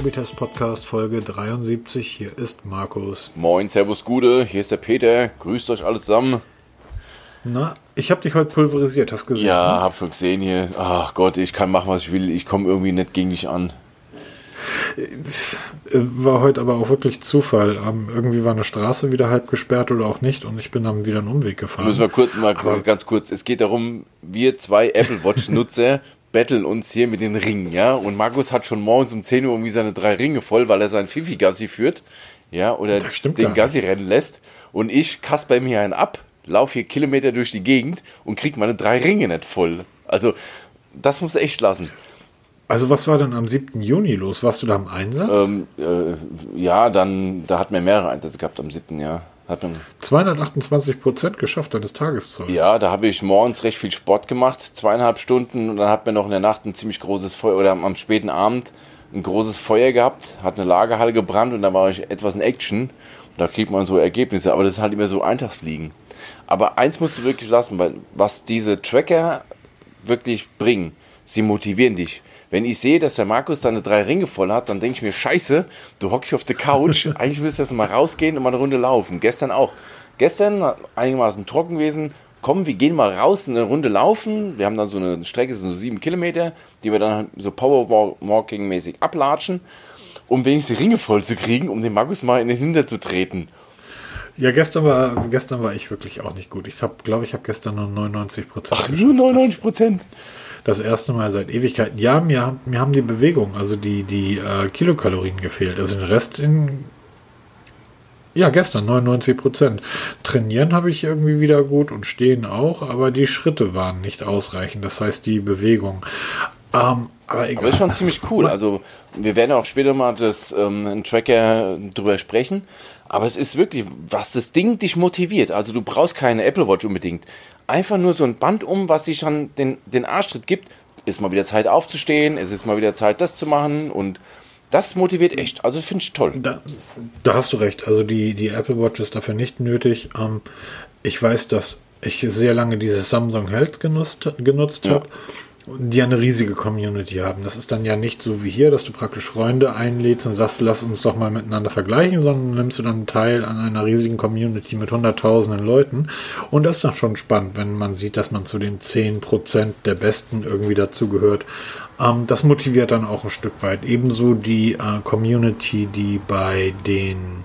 Hobbytest Podcast Folge 73. Hier ist Markus. Moin, Servus, Gude. Hier ist der Peter. Grüßt euch alle zusammen. Na, ich habe dich heute pulverisiert, hast du gesehen? Ja, ne? hab schon gesehen hier. Ach Gott, ich kann machen, was ich will. Ich komme irgendwie nicht gegen dich an. Äh, war heute aber auch wirklich Zufall. Ähm, irgendwie war eine Straße wieder halb gesperrt oder auch nicht und ich bin dann wieder einen Umweg gefahren. Müssen wir kurz, mal aber ganz kurz. Es geht darum, wir zwei Apple Watch-Nutzer betteln uns hier mit den Ringen, ja. Und Markus hat schon morgens um 10 Uhr irgendwie seine drei Ringe voll, weil er seinen Fifi-Gassi führt, ja, oder den Gassi rennen lässt. Und ich kasper ihm hier einen ab, laufe hier Kilometer durch die Gegend und krieg meine drei Ringe nicht voll. Also, das muss echt lassen. Also was war dann am 7. Juni los? Warst du da am Einsatz? Ähm, äh, ja, dann, da hatten wir mehrere Einsätze gehabt am 7. Jahr. 228 Prozent geschafft deines Tageszeugs. Ja, da habe ich morgens recht viel Sport gemacht, zweieinhalb Stunden und dann hat mir noch in der Nacht ein ziemlich großes Feuer oder am späten Abend ein großes Feuer gehabt, hat eine Lagerhalle gebrannt und da war ich etwas in Action. Und da kriegt man so Ergebnisse, aber das ist halt immer so Eintagsfliegen. Aber eins musst du wirklich lassen, weil was diese Tracker wirklich bringen, sie motivieren dich. Wenn ich sehe, dass der Markus seine drei Ringe voll hat, dann denke ich mir, scheiße, du hockst auf der Couch, eigentlich müsstest du jetzt mal rausgehen und mal eine Runde laufen. Gestern auch. Gestern einigermaßen trocken gewesen, komm, wir gehen mal raus, eine Runde laufen. Wir haben dann so eine Strecke, so sieben Kilometer, die wir dann so Powerwalking-mäßig ablatschen, um wenigstens die Ringe voll zu kriegen, um den Markus mal in den Hinter zu treten. Ja, gestern war, gestern war ich wirklich auch nicht gut. Ich glaube, ich habe gestern nur 99 Prozent. Ach, nur 99 Prozent? Das erste Mal seit Ewigkeiten. Ja, mir, mir haben die Bewegung, also die, die äh, Kilokalorien gefehlt. Also den Rest in. Ja, gestern 99 Prozent. Trainieren habe ich irgendwie wieder gut und stehen auch, aber die Schritte waren nicht ausreichend. Das heißt, die Bewegung. Ähm, aber egal. Aber ist schon ziemlich cool. Also, wir werden auch später mal das ähm, Tracker drüber sprechen. Aber es ist wirklich, was das Ding dich motiviert. Also, du brauchst keine Apple Watch unbedingt einfach nur so ein Band um, was sich schon den, den Arschtritt gibt. Ist mal wieder Zeit aufzustehen, es ist mal wieder Zeit, das zu machen und das motiviert echt. Also finde ich toll. Da, da, hast du recht. Also die, die Apple Watch ist dafür nicht nötig. Ähm, ich weiß, dass ich sehr lange dieses Samsung Health genutzt, genutzt ja. habe die eine riesige Community haben. Das ist dann ja nicht so wie hier, dass du praktisch Freunde einlädst und sagst, lass uns doch mal miteinander vergleichen, sondern nimmst du dann teil an einer riesigen Community mit hunderttausenden Leuten. Und das ist dann schon spannend, wenn man sieht, dass man zu den 10% der Besten irgendwie dazugehört. Ähm, das motiviert dann auch ein Stück weit. Ebenso die äh, Community, die bei den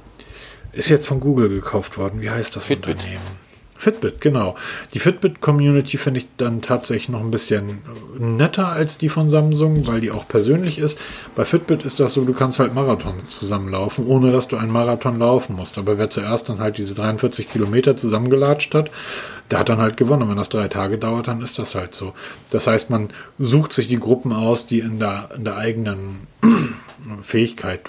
ist jetzt von Google gekauft worden. Wie heißt das Fitbit. Unternehmen? Fitbit, genau. Die Fitbit-Community finde ich dann tatsächlich noch ein bisschen netter als die von Samsung, weil die auch persönlich ist. Bei Fitbit ist das so, du kannst halt Marathon zusammenlaufen, ohne dass du einen Marathon laufen musst. Aber wer zuerst dann halt diese 43 Kilometer zusammengelatscht hat, der hat dann halt gewonnen. Und wenn das drei Tage dauert, dann ist das halt so. Das heißt, man sucht sich die Gruppen aus, die in der, in der eigenen Fähigkeit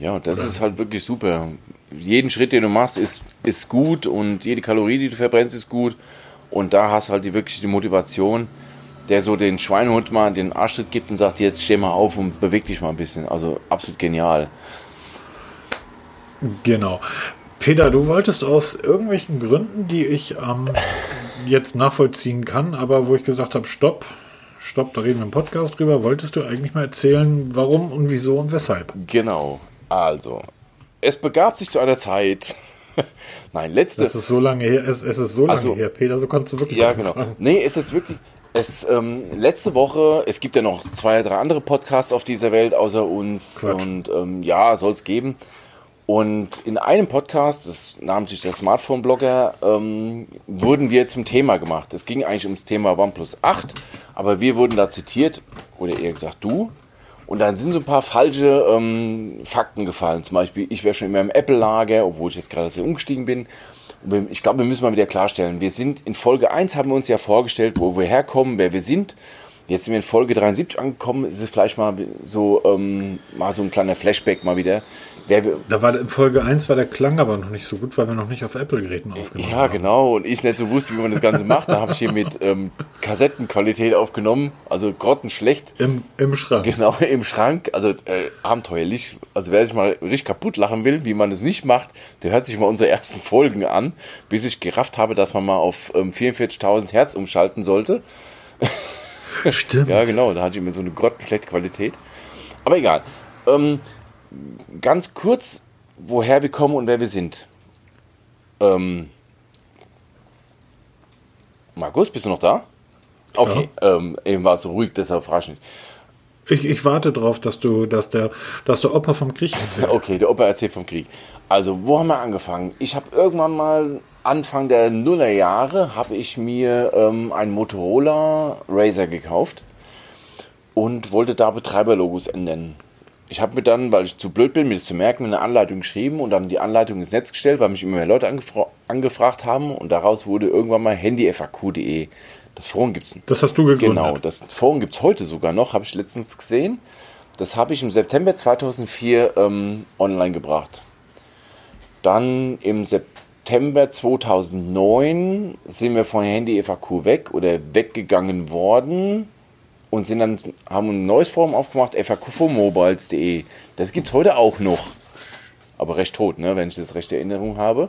ja, das Oder? ist halt wirklich super. Jeden Schritt, den du machst, ist, ist gut und jede Kalorie, die du verbrennst, ist gut. Und da hast du halt die, wirklich die Motivation, der so den Schweinehund mal den Arschtritt gibt und sagt, jetzt steh mal auf und beweg dich mal ein bisschen. Also absolut genial. Genau. Peter, du wolltest aus irgendwelchen Gründen, die ich ähm, jetzt nachvollziehen kann, aber wo ich gesagt habe, stopp, stopp, da reden wir im Podcast drüber, wolltest du eigentlich mal erzählen, warum und wieso und weshalb? Genau. Also, es begab sich zu einer Zeit. Nein, letzte. Es ist so lange her, es, es ist so lange also, her, Peter, so kannst du wirklich. Ja, genau. Nee, es ist wirklich. Es, ähm, letzte Woche, es gibt ja noch zwei, drei andere Podcasts auf dieser Welt außer uns. Quatsch. Und ähm, ja, soll es geben. Und in einem Podcast, das namentlich der Smartphone-Blogger, ähm, wurden wir zum Thema gemacht. Es ging eigentlich ums Thema OnePlus 8, aber wir wurden da zitiert, oder eher gesagt du, und dann sind so ein paar falsche ähm, Fakten gefallen. Zum Beispiel, ich wäre schon immer im Apple-Lager, obwohl ich jetzt gerade sehr umgestiegen bin. Ich glaube, wir müssen mal wieder klarstellen. Wir sind in Folge 1 haben wir uns ja vorgestellt, wo wir herkommen, wer wir sind. Jetzt sind wir in Folge 73 angekommen. Es ist vielleicht mal so, ähm, mal so ein kleiner Flashback mal wieder. Wer, da war in Folge 1 war der Klang aber noch nicht so gut, weil wir noch nicht auf Apple-Geräten aufgenommen ja, haben. Ja, genau. Und ich nicht so wusste, wie man das Ganze macht. Da habe ich hier mit ähm, Kassettenqualität aufgenommen. Also grottenschlecht. Im, Im Schrank. Genau, im Schrank. Also äh, abenteuerlich. Also wer sich mal richtig kaputt lachen will, wie man es nicht macht, der hört sich mal unsere ersten Folgen an, bis ich gerafft habe, dass man mal auf ähm, 44.000 Hertz umschalten sollte. Stimmt. ja, genau. Da hatte ich mir so eine grottenschlechte Qualität. Aber egal. Ähm, ganz kurz, woher wir kommen und wer wir sind. Ähm, Markus, bist du noch da? Okay, ja. ähm, eben war es so ruhig, deshalb frage ich nicht. Ich, ich warte darauf, dass du, dass der, dass der Opa vom Krieg erzählt. Okay, der Opa erzählt vom Krieg. Also, wo haben wir angefangen? Ich habe irgendwann mal Anfang der Nullerjahre habe ich mir ähm, ein Motorola Razer gekauft und wollte da Betreiberlogos ändern. Ich habe mir dann, weil ich zu blöd bin, mir das zu merken, eine Anleitung geschrieben und dann die Anleitung ins Netz gestellt, weil mich immer mehr Leute angefra angefragt haben und daraus wurde irgendwann mal handyfaq.de. Das Forum gibt es. Das hast du gegründet. Genau, das Forum gibt es heute sogar noch, habe ich letztens gesehen. Das habe ich im September 2004 ähm, online gebracht. Dann im September 2009 sind wir von Handy FAQ weg oder weggegangen worden und sind dann, haben ein neues Forum aufgemacht, faqfomobiles.de. Das gibt es heute auch noch. Aber recht tot, ne, wenn ich das recht Erinnerung habe.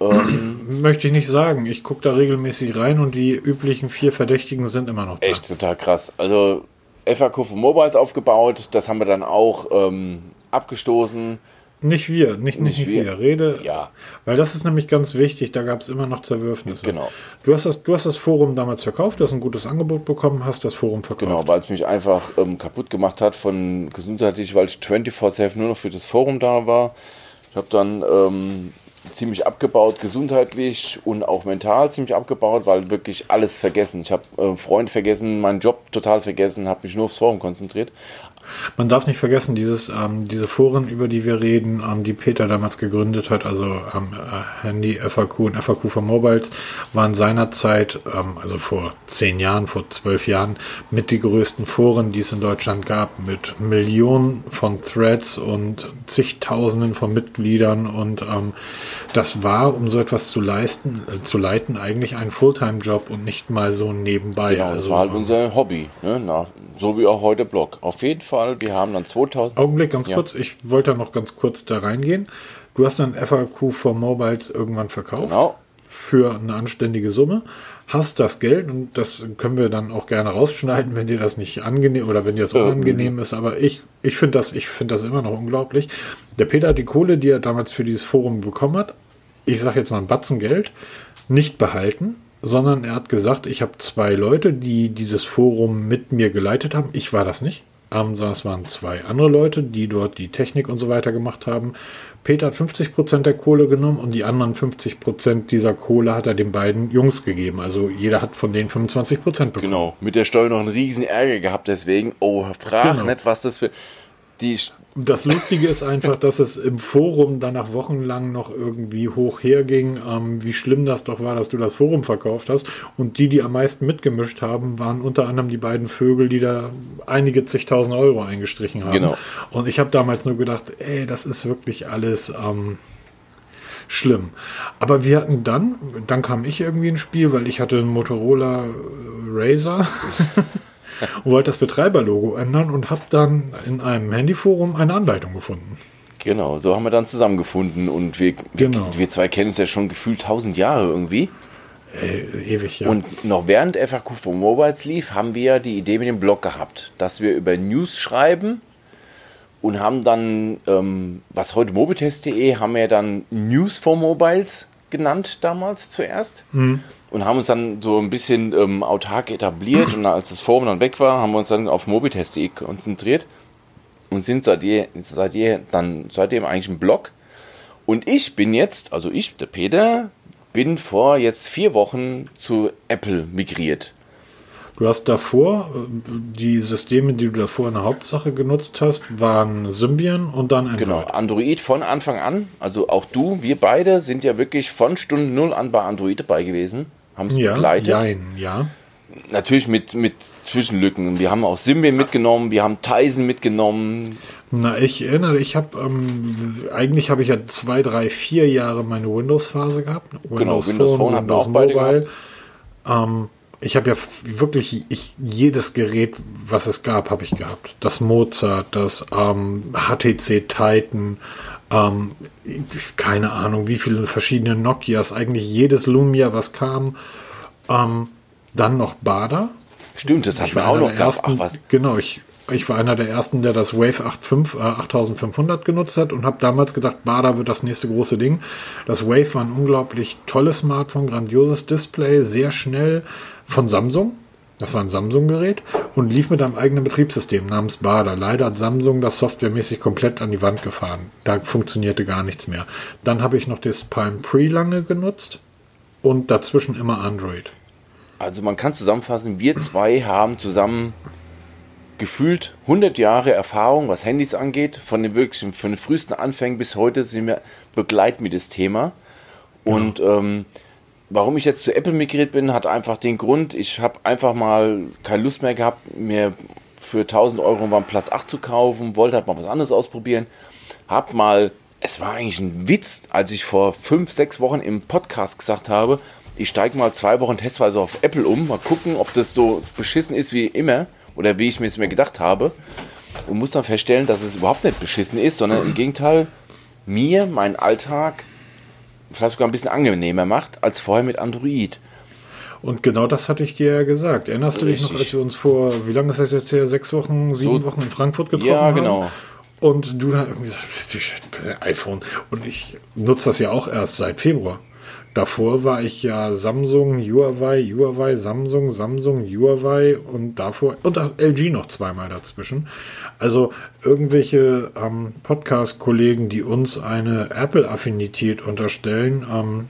Ähm, Möchte ich nicht sagen. Ich gucke da regelmäßig rein und die üblichen vier Verdächtigen sind immer noch da. Echt total krass. Also FAQ Mobiles aufgebaut, das haben wir dann auch ähm, abgestoßen. Nicht wir, nicht, nicht, nicht wir. wir. Rede. Ja. Weil das ist nämlich ganz wichtig, da gab es immer noch Zerwürfnisse. Genau. Du hast, das, du hast das Forum damals verkauft, du hast ein gutes Angebot bekommen, hast das Forum verkauft. Genau, weil es mich einfach ähm, kaputt gemacht hat von gesundheitlich, weil ich 24-7 nur noch für das Forum da war. Ich habe dann ähm, ziemlich abgebaut, gesundheitlich und auch mental ziemlich abgebaut, weil wirklich alles vergessen. Ich habe äh, Freund vergessen, meinen Job total vergessen, habe mich nur aufs Forum konzentriert. Man darf nicht vergessen, dieses, ähm, diese Foren, über die wir reden, ähm, die Peter damals gegründet hat, also ähm, äh, Handy, FAQ und FAQ for Mobiles, waren seinerzeit, ähm, also vor zehn Jahren, vor zwölf Jahren, mit die größten Foren, die es in Deutschland gab, mit Millionen von Threads und zigtausenden von Mitgliedern und ähm, das war, um so etwas zu leisten, äh, zu leiten, eigentlich ein Fulltime-Job und nicht mal so nebenbei. Genau, also, das war halt ähm, unser Hobby, ne? Na, so wie auch heute Blog. Auf jeden Fall Fall. Wir haben dann 2000. Augenblick, ganz ja. kurz. Ich wollte noch ganz kurz da reingehen. Du hast dann FAQ for Mobiles irgendwann verkauft. Genau. Für eine anständige Summe. Hast das Geld und das können wir dann auch gerne rausschneiden, wenn dir das nicht angenehm oder wenn dir das unangenehm ist. Aber ich, ich finde das, ich das immer noch unglaublich. Der Peter hat die Kohle, die er damals für dieses Forum bekommen hat, ich sage jetzt mal ein Batzen Geld, nicht behalten, sondern er hat gesagt, ich habe zwei Leute, die dieses Forum mit mir geleitet haben. Ich war das nicht ähm, sondern es waren zwei andere Leute, die dort die Technik und so weiter gemacht haben. Peter hat 50% der Kohle genommen und die anderen 50% dieser Kohle hat er den beiden Jungs gegeben. Also jeder hat von denen 25% bekommen. Genau, mit der Steuer noch einen riesen Ärger gehabt, deswegen, oh, frag genau. nicht, was das für... Die das Lustige ist einfach, dass es im Forum danach wochenlang noch irgendwie hoch herging, ähm, wie schlimm das doch war, dass du das Forum verkauft hast. Und die, die am meisten mitgemischt haben, waren unter anderem die beiden Vögel, die da einige zigtausend Euro eingestrichen haben. Genau. Und ich habe damals nur gedacht, ey, das ist wirklich alles ähm, schlimm. Aber wir hatten dann, dann kam ich irgendwie ins Spiel, weil ich hatte einen Motorola Razer. und wollte das Betreiberlogo ändern und habe dann in einem Handyforum eine Anleitung gefunden. Genau, so haben wir dann zusammengefunden und wir, genau. wir, wir zwei kennen uns ja schon gefühlt tausend Jahre irgendwie. Äh, ewig, ja. Und noch während FAQ for Mobiles lief, haben wir die Idee mit dem Blog gehabt, dass wir über News schreiben und haben dann, ähm, was heute mobitest.de, haben wir dann News for Mobiles genannt damals zuerst. Mhm und haben uns dann so ein bisschen ähm, autark etabliert und als das Forum dann weg war, haben wir uns dann auf mobitest.de konzentriert und sind seitdem, seitdem, dann, seitdem eigentlich ein Blog. Und ich bin jetzt, also ich, der Peter, bin vor jetzt vier Wochen zu Apple migriert. Du hast davor, die Systeme, die du davor in der Hauptsache genutzt hast, waren Symbian und dann Android. Genau, Android von Anfang an. Also auch du, wir beide sind ja wirklich von Stunde Null an bei Android dabei gewesen haben es ja, begleitet. Jein, ja. Natürlich mit, mit Zwischenlücken. Wir haben auch Symbian mitgenommen, wir haben Tizen mitgenommen. Na, ich erinnere, ich habe ähm, eigentlich habe ich ja zwei, drei, vier Jahre meine Windows-Phase gehabt. Windows genau, Windows Phone, Phone haben wir auch beide Mobile. Ähm, ich habe ja wirklich ich, jedes Gerät, was es gab, habe ich gehabt. Das Mozart, das ähm, HTC Titan, ähm, keine Ahnung, wie viele verschiedene Nokias, eigentlich jedes Lumia, was kam. Ähm, dann noch Bada. Stimmt, das hat man auch noch ersten, Ach, was. Genau, ich ich war einer der ersten, der das Wave 8.5, äh, 8500 genutzt hat und habe damals gedacht, Bada wird das nächste große Ding. Das Wave war ein unglaublich tolles Smartphone, grandioses Display, sehr schnell von Samsung. Das war ein Samsung-Gerät und lief mit einem eigenen Betriebssystem namens Bada. Leider hat Samsung das softwaremäßig komplett an die Wand gefahren. Da funktionierte gar nichts mehr. Dann habe ich noch das Palm Pre lange genutzt und dazwischen immer Android. Also man kann zusammenfassen, wir zwei haben zusammen gefühlt 100 Jahre Erfahrung, was Handys angeht. Von den wirklich von den frühesten Anfängen bis heute sind wir begleiten wir das Thema. Und ja. ähm, warum ich jetzt zu Apple migriert bin, hat einfach den Grund, ich habe einfach mal keine Lust mehr gehabt, mir für 1000 Euro einen Platz 8 zu kaufen, wollte halt mal was anderes ausprobieren. Hab mal, es war eigentlich ein Witz, als ich vor 5, 6 Wochen im Podcast gesagt habe, ich steige mal zwei Wochen testweise auf Apple um, mal gucken, ob das so beschissen ist wie immer oder wie ich mir es mir gedacht habe. Und muss dann feststellen, dass es überhaupt nicht beschissen ist, sondern im Gegenteil mir meinen Alltag vielleicht sogar ein bisschen angenehmer macht als vorher mit Android. Und genau das hatte ich dir ja gesagt. Erinnerst du dich noch, als wir uns vor, wie lange ist das jetzt her, sechs Wochen, sieben so, Wochen in Frankfurt getroffen haben? Ja, genau. Haben? Und du dann irgendwie sagst, iPhone. Und ich nutze das ja auch erst seit Februar. Davor war ich ja Samsung, Huawei, Huawei, Samsung, Samsung, Huawei und davor und LG noch zweimal dazwischen. Also irgendwelche ähm, Podcast-Kollegen, die uns eine Apple-Affinität unterstellen. Ähm,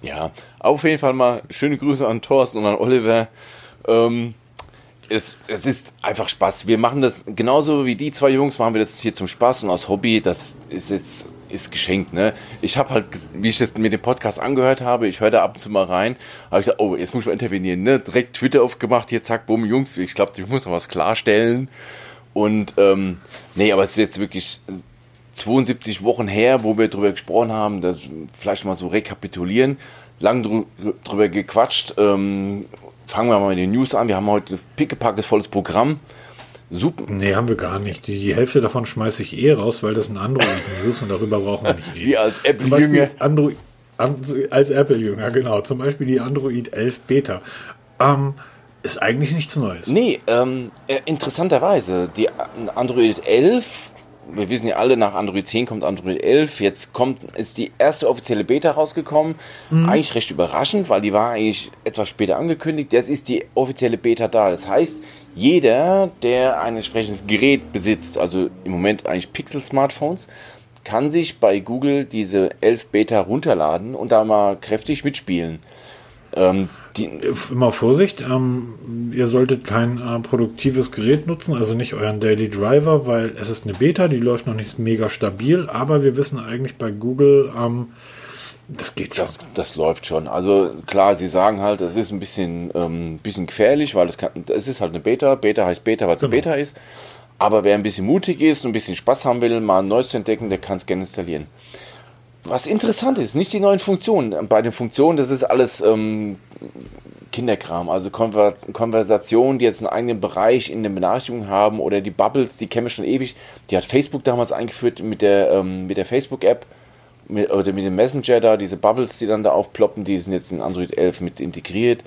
ja, auf jeden Fall mal schöne Grüße an Thorsten und an Oliver. Ähm, es, es ist einfach Spaß. Wir machen das genauso wie die zwei Jungs, machen wir das hier zum Spaß und aus Hobby. Das ist jetzt ist geschenkt, ne? Ich habe halt, wie ich das mit dem Podcast angehört habe, ich höre da ab und zu mal rein, habe ich gesagt, oh, jetzt muss ich mal intervenieren, ne? Direkt Twitter aufgemacht, hier zack, bumm, Jungs, ich glaube, ich muss noch was klarstellen. Und ähm, nee, aber es ist jetzt wirklich 72 Wochen her, wo wir drüber gesprochen haben, das vielleicht mal so rekapitulieren. Lang drü drüber gequatscht. Ähm, fangen wir mal mit den News an. Wir haben heute pickepackes volles Programm. Super. Nee, haben wir gar nicht. Die, die Hälfte davon schmeiße ich eh raus, weil das ein Android-News ist und darüber brauchen wir nicht reden. Wie als Apple-Jünger. Android, als Apple-Jünger, genau. Zum Beispiel die Android 11 Beta. Ähm, ist eigentlich nichts Neues. Nee, ähm, äh, interessanterweise, die Android 11 wir wissen ja alle, nach Android 10 kommt Android 11. Jetzt kommt, ist die erste offizielle Beta rausgekommen. Mhm. Eigentlich recht überraschend, weil die war eigentlich etwas später angekündigt. Jetzt ist die offizielle Beta da. Das heißt, jeder, der ein entsprechendes Gerät besitzt, also im Moment eigentlich Pixel-Smartphones, kann sich bei Google diese 11 Beta runterladen und da mal kräftig mitspielen. Ähm, die, immer Vorsicht, ähm, ihr solltet kein äh, produktives Gerät nutzen, also nicht euren Daily Driver, weil es ist eine Beta, die läuft noch nicht mega stabil, aber wir wissen eigentlich bei Google, ähm, das geht schon. Das, das, läuft schon. Also klar, sie sagen halt, es ist ein bisschen, ähm, bisschen gefährlich, weil es, kann, es ist halt eine Beta. Beta heißt Beta, weil es genau. eine Beta ist. Aber wer ein bisschen mutig ist und ein bisschen Spaß haben will, mal ein neues zu entdecken, der kann es gerne installieren. Was interessant ist, nicht die neuen Funktionen. Bei den Funktionen, das ist alles ähm, Kinderkram, also Konver Konversationen, die jetzt einen eigenen Bereich in den Benachrichtigungen haben oder die Bubbles, die kennen wir schon ewig. Die hat Facebook damals eingeführt mit der, ähm, der Facebook-App oder mit dem Messenger da, diese Bubbles, die dann da aufploppen, die sind jetzt in Android 11 mit integriert.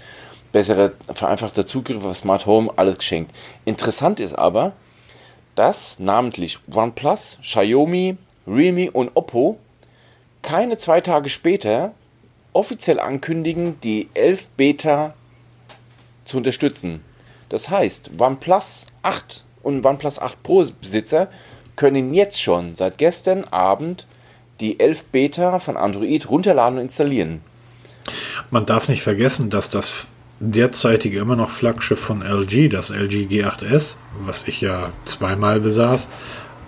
Bessere, vereinfachter Zugriff auf Smart Home, alles geschenkt. Interessant ist aber, dass namentlich OnePlus, Xiaomi, Realme und Oppo keine zwei Tage später offiziell ankündigen, die 11 Beta zu unterstützen. Das heißt, OnePlus 8 und OnePlus 8 Pro Besitzer können jetzt schon seit gestern Abend die 11 Beta von Android runterladen und installieren. Man darf nicht vergessen, dass das derzeitige immer noch Flaggschiff von LG, das LG G8S, was ich ja zweimal besaß,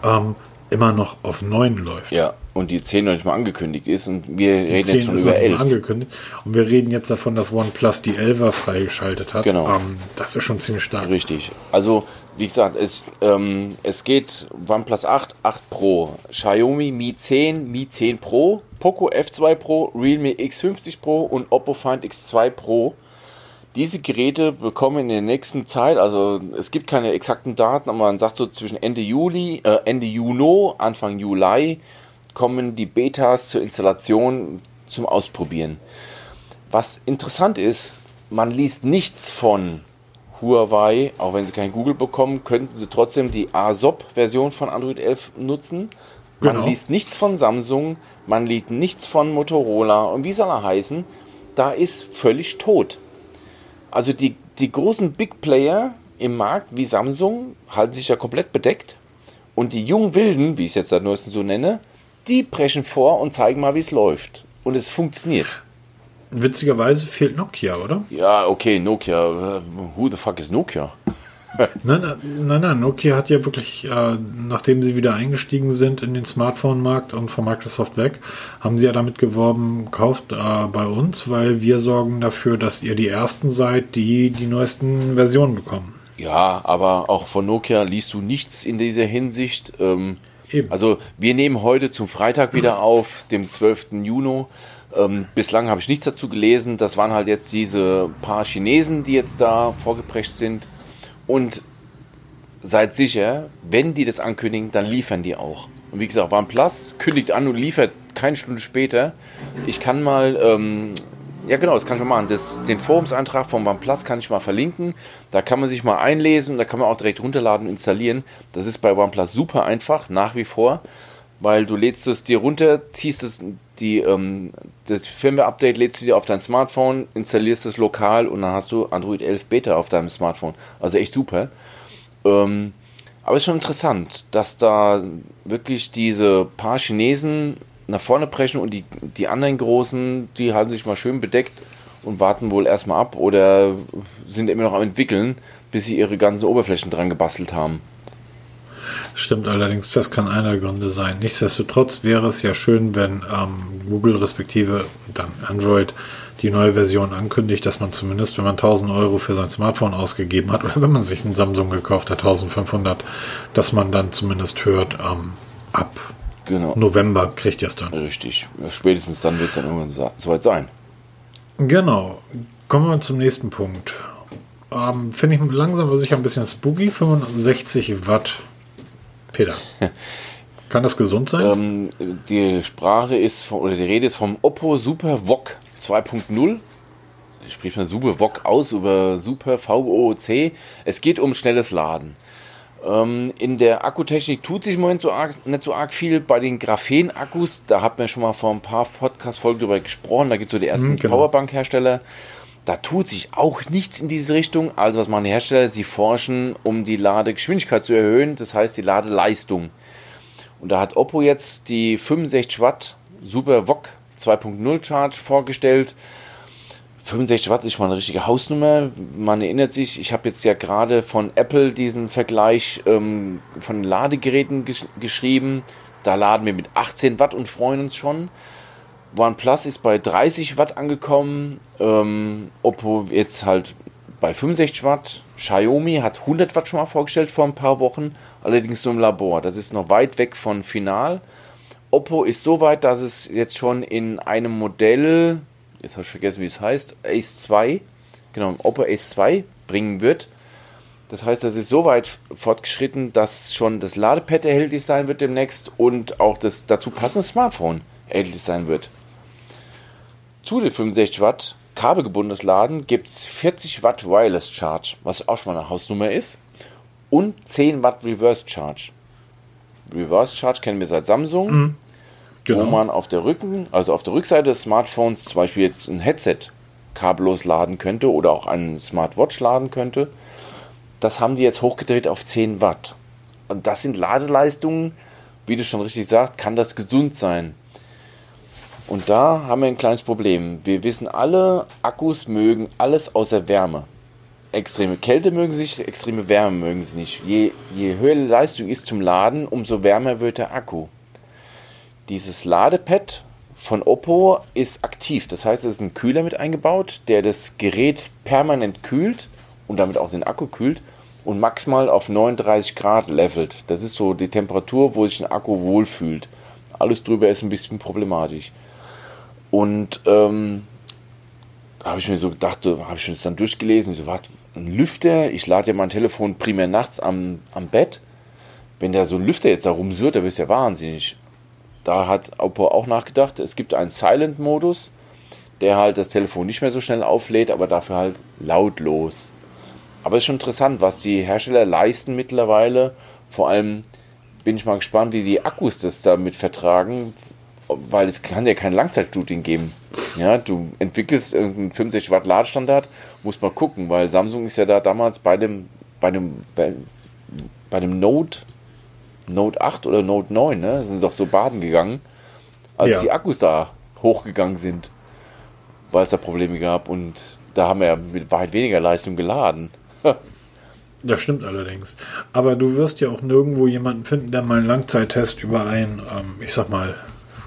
ähm, immer noch auf 9 läuft. Ja, und die 10 noch nicht mal angekündigt ist und wir die reden jetzt schon über 11. Angekündigt. Und wir reden jetzt davon, dass OnePlus die 11er freigeschaltet hat. Genau. Ähm, das ist schon ziemlich stark. Richtig. Also, wie gesagt, es, ähm, es geht OnePlus 8, 8 Pro, Xiaomi Mi 10, Mi 10 Pro, Poco F2 Pro, Realme X50 Pro und Oppo Find X2 Pro diese Geräte bekommen in der nächsten Zeit, also es gibt keine exakten Daten, aber man sagt so zwischen Ende Juli, äh, Ende Juni, Anfang Juli kommen die Betas zur Installation zum Ausprobieren. Was interessant ist, man liest nichts von Huawei, auch wenn sie kein Google bekommen, könnten sie trotzdem die ASOP-Version von Android 11 nutzen. Man Genau. liest nichts von Samsung, man liest nichts von Motorola und wie soll er heißen? Da ist völlig tot. Also die, die großen Big Player im Markt wie Samsung halten sich ja komplett bedeckt. Und die jungen Wilden, wie ich es jetzt seit neuestem so nenne, die brechen vor und zeigen mal, wie es läuft. Und es funktioniert. Witzigerweise fehlt Nokia, oder? Ja, okay, Nokia. Who the fuck is Nokia? Nein, nein, nein, Nokia hat ja wirklich, äh, nachdem sie wieder eingestiegen sind in den Smartphone-Markt und von Microsoft weg, haben sie ja damit geworben, kauft äh, bei uns, weil wir sorgen dafür, dass ihr die Ersten seid, die die neuesten Versionen bekommen. Ja, aber auch von Nokia liest du nichts in dieser Hinsicht. Ähm. Also wir nehmen heute zum Freitag wieder auf, dem 12. Juni. Ähm, bislang habe ich nichts dazu gelesen. Das waren halt jetzt diese paar Chinesen, die jetzt da vorgeprescht sind. Und seid sicher, wenn die das ankündigen, dann liefern die auch. Und wie gesagt, OnePlus kündigt an und liefert keine Stunde später. Ich kann mal, ähm, ja genau, das kann ich mal machen. Das, den Forumseintrag vom OnePlus kann ich mal verlinken. Da kann man sich mal einlesen und da kann man auch direkt runterladen und installieren. Das ist bei OnePlus super einfach, nach wie vor, weil du lädst es dir runter, ziehst es, die, ähm, das Firmware-Update lädst du dir auf dein Smartphone, installierst es lokal und dann hast du Android 11 Beta auf deinem Smartphone. Also echt super. Ähm, aber es ist schon interessant, dass da wirklich diese paar Chinesen nach vorne brechen und die, die anderen Großen, die halten sich mal schön bedeckt und warten wohl erstmal ab oder sind immer noch am entwickeln, bis sie ihre ganzen Oberflächen dran gebastelt haben. Stimmt allerdings, das kann einer der Gründe sein. Nichtsdestotrotz wäre es ja schön, wenn ähm, Google respektive dann Android die neue Version ankündigt, dass man zumindest, wenn man 1000 Euro für sein Smartphone ausgegeben hat oder wenn man sich einen Samsung gekauft hat, 1500, dass man dann zumindest hört, ähm, ab Genau. November kriegt ihr es dann. Richtig. Spätestens dann wird es dann irgendwann so- soweit sein. Genau. Kommen wir zum nächsten Punkt. Ähm, Finde ich langsam aber sicher ein bisschen spooky. 65 Watt. Peter. Kann das gesund sein? Ähm, die Sprache ist, von, oder die Rede ist vom Oppo Super VOC 2.0. Spricht man Super VOC aus, über Super VOC. Es geht um schnelles Laden. Ähm, in der Akkutechnik tut sich im Moment so arg, nicht so arg viel. Bei den Graphen-Akkus, da hat man schon mal vor ein paar Podcast-Folgen drüber gesprochen. Da gibt es so die ersten Mhm, genau. Powerbank-Hersteller. Da tut sich auch nichts in diese Richtung. Also was machen die Hersteller? Sie forschen, um die Ladegeschwindigkeit zu erhöhen. Das heißt die Ladeleistung. Und da hat Oppo jetzt die 65 Watt Super VOC 2.0 Charge vorgestellt. 65 Watt ist mal eine richtige Hausnummer. Man erinnert sich, ich habe jetzt ja gerade von Apple diesen Vergleich ähm, von Ladegeräten gesch geschrieben. Da laden wir mit 18 Watt und freuen uns schon. OnePlus ist bei 30 Watt angekommen. Ähm, Oppo jetzt halt bei 65 Watt. Xiaomi hat 100 Watt schon mal vorgestellt vor ein paar Wochen, allerdings nur im Labor. Das ist noch weit weg von Final. Oppo ist so weit, dass es jetzt schon in einem Modell, jetzt habe ich vergessen, wie es heißt, Ace 2, genau, Oppo Ace 2 bringen wird. Das heißt, das ist so weit fortgeschritten, dass schon das Ladepad erhältlich sein wird demnächst und auch das dazu passende Smartphone erhältlich sein wird. Zu den 65 Watt kabelgebundenes Laden gibt es 40 Watt Wireless Charge, was auch schon mal eine Hausnummer ist, und 10 Watt Reverse Charge. Reverse Charge kennen wir seit Samsung, genau. wo man auf der Rücken, also auf der Rückseite des Smartphones zum Beispiel jetzt ein Headset kabellos laden könnte oder auch einen Smartwatch laden könnte. Das haben die jetzt hochgedreht auf 10 Watt. Und das sind Ladeleistungen, wie du schon richtig sagst, kann das gesund sein. Und da haben wir ein kleines Problem. Wir wissen alle, Akkus mögen alles außer Wärme. Extreme Kälte mögen sie nicht, extreme Wärme mögen sie nicht. Je, je höher die Leistung ist zum Laden, umso wärmer wird der Akku. Dieses Ladepad von Oppo ist aktiv. Das heißt, es ist ein Kühler mit eingebaut, der das Gerät permanent kühlt und damit auch den Akku kühlt und maximal auf 39 Grad levelt. Das ist so die Temperatur, wo sich ein Akku wohlfühlt. Alles drüber ist ein bisschen problematisch. Und ähm, da habe ich mir so gedacht, da habe ich mir das dann durchgelesen. So, was, ein Lüfter? Ich lade ja mein Telefon primär nachts am, am Bett. Wenn der so ein Lüfter jetzt da rumsurrt, da bist du ja wahnsinnig. Da hat Oppo auch nachgedacht, es gibt einen Silent-Modus, der halt das Telefon nicht mehr so schnell auflädt, aber dafür halt lautlos. Aber es ist schon interessant, was die Hersteller leisten mittlerweile. Vor allem bin ich mal gespannt, wie die Akkus das damit vertragen, weil es kann ja kein Langzeitstudien geben. Ja, du entwickelst irgendeinen 65 Watt Ladestandard, muss mal gucken, weil Samsung ist ja da damals bei dem, bei dem, bei, bei dem Note, Note 8 oder Note 9, ne, sind doch so baden gegangen, als Ja. die Akkus da hochgegangen sind, weil es da Probleme gab und da haben wir ja mit weit weniger Leistung geladen. Das stimmt allerdings. Aber du wirst ja auch nirgendwo jemanden finden, der mal einen Langzeittest über ein, ähm, ich sag mal,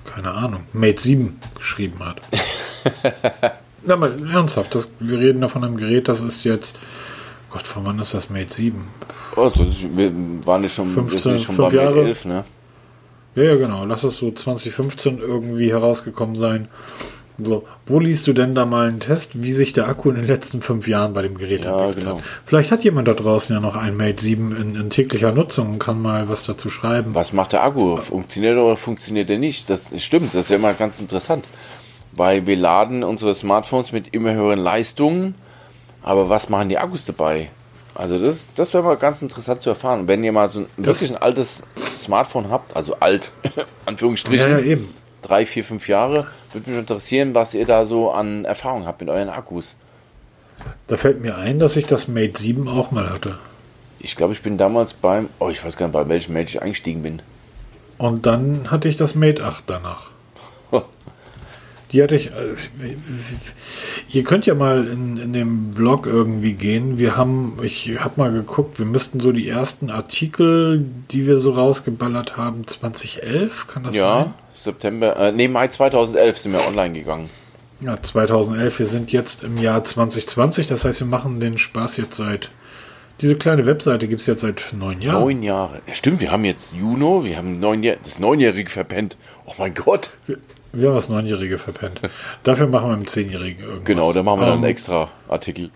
keine Ahnung, Mate 7 geschrieben hat. Na mal ernsthaft, das, wir reden da von einem Gerät, das ist jetzt, Gott, von wann ist das Mate 7? Also, wir waren ja schon, wir 15, sind schon bei Jahre? 11, ne? Ja, ja, genau. Lass es so 2015 irgendwie herausgekommen sein. So, wo liest du denn da mal einen Test, wie sich der Akku in den letzten fünf Jahren bei dem Gerät Ja, entwickelt genau. hat? Vielleicht hat jemand da draußen ja noch ein Mate 7 in, in täglicher Nutzung und kann mal was dazu schreiben. Was macht der Akku? Funktioniert er oder funktioniert er nicht? Das stimmt, das ist ja immer ganz interessant. Weil wir laden unsere Smartphones mit immer höheren Leistungen, aber was machen die Akkus dabei? Also das, das wäre mal ganz interessant zu erfahren. Wenn ihr mal so ein wirklich ein altes Smartphone habt, also alt, Anführungsstrichen, Ja, ja, eben. Drei, vier, fünf Jahre, würde mich interessieren, was ihr da so an Erfahrung habt mit euren Akkus. Da fällt mir ein, dass ich das Mate 7 auch mal hatte. Ich glaube, ich bin damals beim, oh, ich weiß gar nicht, bei welchem Mate ich eingestiegen bin. Und dann hatte ich das Mate 8 danach. Die hatte ich. Äh, ihr könnt ja mal in, in dem Blog irgendwie gehen. Wir haben, ich habe mal geguckt, wir müssten so die ersten Artikel, die wir so rausgeballert haben, 2011, kann das Ja, sein? September, äh, nee, Mai 2011 sind wir online gegangen. Ja, 2011. Wir sind jetzt im Jahr 2020. Das heißt, wir machen den Spaß jetzt seit. Diese kleine Webseite gibt es jetzt seit neun Jahren. Neun Jahre. Ja, stimmt, wir haben jetzt Juno, wir haben neun Jahr, das Neunjährige verpennt. Oh mein Gott. Wir, wir haben das Neunjährige verpennt. Dafür machen wir im Zehnjährigen irgendwas. Genau, da machen wir dann einen Ähm, extra Artikel.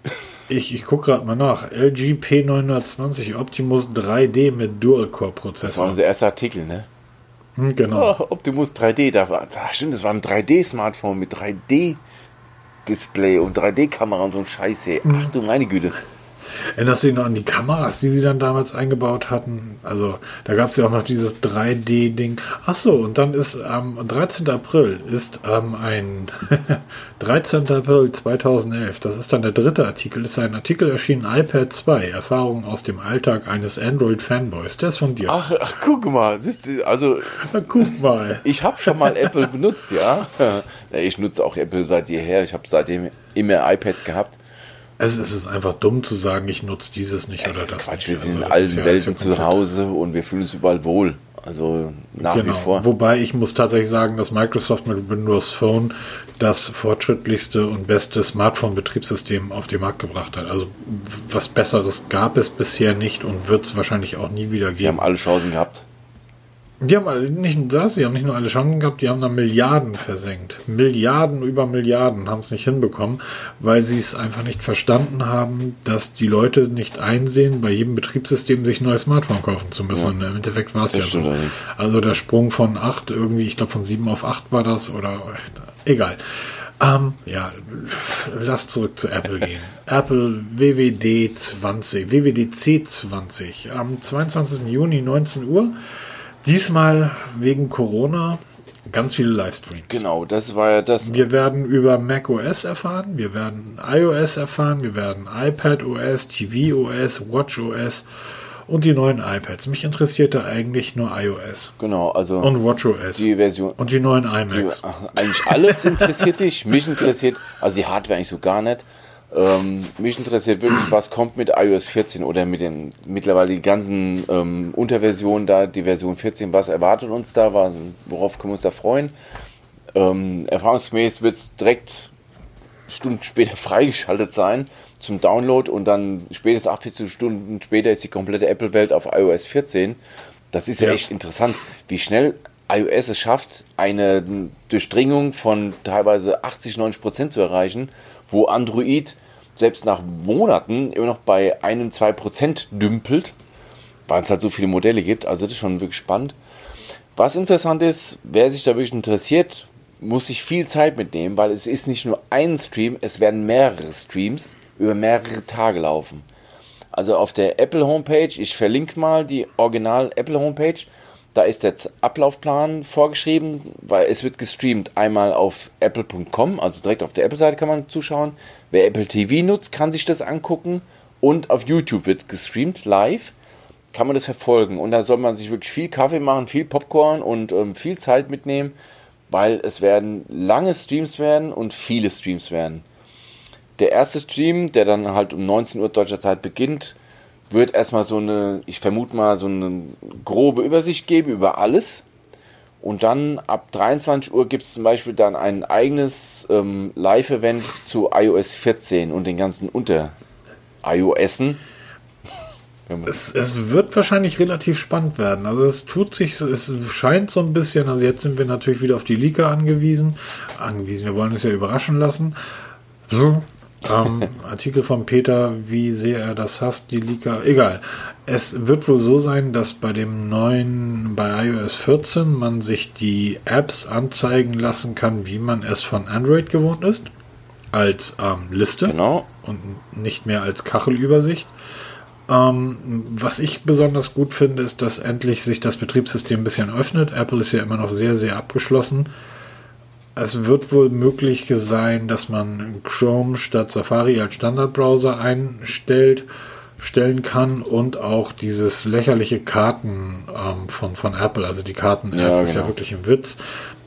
Ich, ich gucke gerade mal nach. LG P920 Optimus 3D mit Das war Dual-Core-Prozessor. unser erster Artikel, ne? Hm, genau. Oh, Optimus 3D, das war, ah, stimmt, das war ein 3D-Smartphone mit 3D-Display und 3D-Kamera und so ein Scheiß, ey. Ach du meine Güte. Erinnerst du dich noch an die Kameras, die sie dann damals eingebaut hatten? Also, da gab es ja auch noch dieses 3D-Ding. Ach so, und dann ist am 13. April ist ähm, ein 13. April 2011, das ist dann der dritte Artikel, ist ein Artikel erschienen, iPad 2, Erfahrungen aus dem Alltag eines Android-Fanboys. Der ist von dir. Ach, ach guck mal, siehst du, also Na, guck mal. ich habe schon mal Apple benutzt, ja. Ich nutze auch Apple seit jeher. Ich habe seitdem immer iPads gehabt. Also, es ist einfach dumm zu sagen, ich nutze dieses nicht oder Das das, Quatsch, nicht. wir sind Also, in allen ja- Welten zu Hause und wir fühlen uns überall wohl. Also nach Genau. wie vor. Wobei ich muss tatsächlich sagen, dass Microsoft mit Windows Phone das fortschrittlichste und beste Smartphone-Betriebssystem auf den Markt gebracht hat. Also was Besseres gab es bisher nicht und wird es wahrscheinlich auch nie wieder Sie haben geben. alle Chancen gehabt. Die haben alle, nicht nur das, sie haben nicht nur alle Chancen gehabt, die haben da Milliarden versenkt. Milliarden über Milliarden haben es nicht hinbekommen, weil sie es einfach nicht verstanden haben, dass die Leute nicht einsehen, bei jedem Betriebssystem sich ein neues Smartphone kaufen zu müssen. Und Im Endeffekt war es ja so. allerdings. Also der Sprung von 8 irgendwie, ich glaube von 7 auf 8 war das oder egal. Ähm, ja, lass zurück zu Apple gehen. Apple WWD 20, WWDC 20 am 22. Juni 19 Uhr. Diesmal wegen Corona ganz viele Livestreams. Genau, das war ja das. Wir werden über macOS erfahren, wir werden iOS erfahren, wir werden iPadOS, tvOS, watchOS und die neuen iPads. Mich interessiert da eigentlich nur iOS Genau, also und watchOS die Version. und die neuen Die, iMacs. ach, eigentlich alles interessiert dich. Mich interessiert, also die Hardware eigentlich so gar nicht. Ähm, mich interessiert wirklich, was kommt mit iOS 14 oder mit den mittlerweile die ganzen ähm, Unterversionen da, die Version 14, was erwartet uns da, was, worauf können wir uns da freuen. Ähm, erfahrungsgemäß wird es direkt Stunden später freigeschaltet sein zum Download und dann spätestens 48 Stunden später ist die komplette Apple-Welt auf iOS 14. Das ist ja, Ja. echt interessant, wie schnell iOS es schafft, eine Durchdringung von teilweise 80, 90 Prozent zu erreichen, wo Android selbst nach Monaten immer noch bei einem, zwei Prozent dümpelt, weil es halt so viele Modelle gibt. Also das ist schon wirklich spannend. Was interessant ist, wer sich da wirklich interessiert, muss sich viel Zeit mitnehmen, weil es ist nicht nur ein Stream, es werden mehrere Streams über mehrere Tage laufen. Also auf der Apple Homepage, ich verlinke mal die Original Apple Homepage, da ist der Ablaufplan vorgeschrieben, weil es wird gestreamt. Einmal auf apple.com, also direkt auf der Apple-Seite kann man zuschauen. Wer Apple TV nutzt, kann sich das angucken. Und auf YouTube wird gestreamt live, kann man das verfolgen. Und da soll man sich wirklich viel Kaffee machen, viel Popcorn und ähm, viel Zeit mitnehmen, weil es werden lange Streams werden und viele Streams werden. Der erste Stream, der dann halt um 19 Uhr deutscher Zeit beginnt, wird erstmal so eine, ich vermute mal, so eine grobe Übersicht geben über alles. Und dann ab 23 Uhr gibt es zum Beispiel dann ein eigenes ähm, Live-Event zu iOS 14 und den ganzen Unter-iOSen. Es, es, wird wahrscheinlich relativ spannend werden. Also es tut sich, es scheint so ein bisschen, also jetzt sind wir natürlich wieder auf die Leaker angewiesen. Angewiesen, wir wollen es ja überraschen lassen. Ähm, Artikel von Peter, wie sehr er das hasst, die Leaker. Egal. Es wird wohl so sein, dass bei dem neuen, bei iOS 14 man sich die Apps anzeigen lassen kann, wie man es von Android gewohnt ist. Als ähm, Liste. Genau. Und nicht mehr als Kachelübersicht. Ähm, was ich besonders gut finde, ist, dass endlich sich das Betriebssystem ein bisschen öffnet. Apple ist ja immer noch sehr, sehr abgeschlossen. Es wird wohl möglich sein, dass man Chrome statt Safari als Standardbrowser einstellt, stellen kann und auch dieses lächerliche Karten ähm, von, von Apple, also die Karten-App ja, ist ja genau. wirklich ein Witz,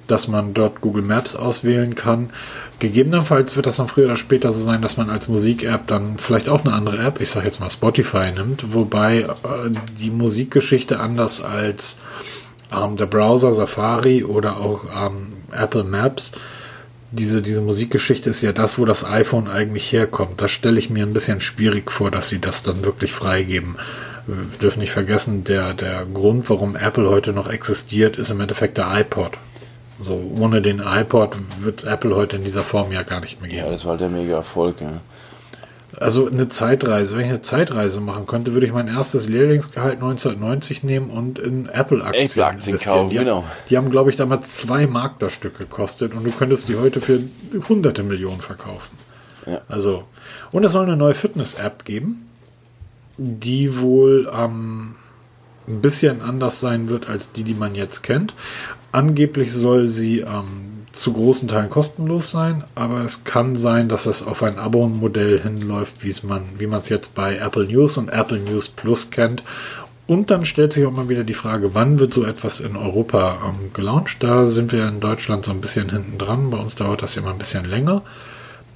dass man dort Google Maps auswählen kann. Gegebenenfalls wird das dann früher oder später so sein, dass man als Musik-App dann vielleicht auch eine andere App, ich sage jetzt mal Spotify nimmt, wobei äh, die Musikgeschichte anders als ähm, der Browser Safari oder auch ähm, Apple Maps, diese, diese Musikgeschichte ist ja das, wo das iPhone eigentlich herkommt. Das stelle ich mir ein bisschen schwierig vor, dass sie das dann wirklich freigeben. Wir dürfen nicht vergessen, der, der Grund, warum Apple heute noch existiert, ist im Endeffekt der iPod. So, ohne den iPod wird es Apple heute in dieser Form ja gar nicht mehr geben. Ja, das war halt der mega Erfolg, ja. Also eine Zeitreise. Wenn ich eine Zeitreise machen könnte, würde ich mein erstes Lehrlingsgehalt 1990 nehmen und in Apple-Aktien Aktien kaufen. Die, genau. die haben, glaube ich, damals zwei Mark das Stück gekostet und du könntest die heute für hunderte Millionen verkaufen. Ja. Also, und es soll eine neue Fitness-App geben, die wohl ähm, ein bisschen anders sein wird als die, die man jetzt kennt. Angeblich soll sie ähm, zu großen Teilen kostenlos sein, aber es kann sein, dass es auf ein Abo-Modell hinläuft, wie man, wie man es jetzt bei Apple News und Apple News Plus kennt. Und dann stellt sich auch mal wieder die Frage, wann wird so etwas in Europa ähm, gelauncht? Da sind wir in Deutschland so ein bisschen hinten dran. Bei uns dauert das ja mal ein bisschen länger,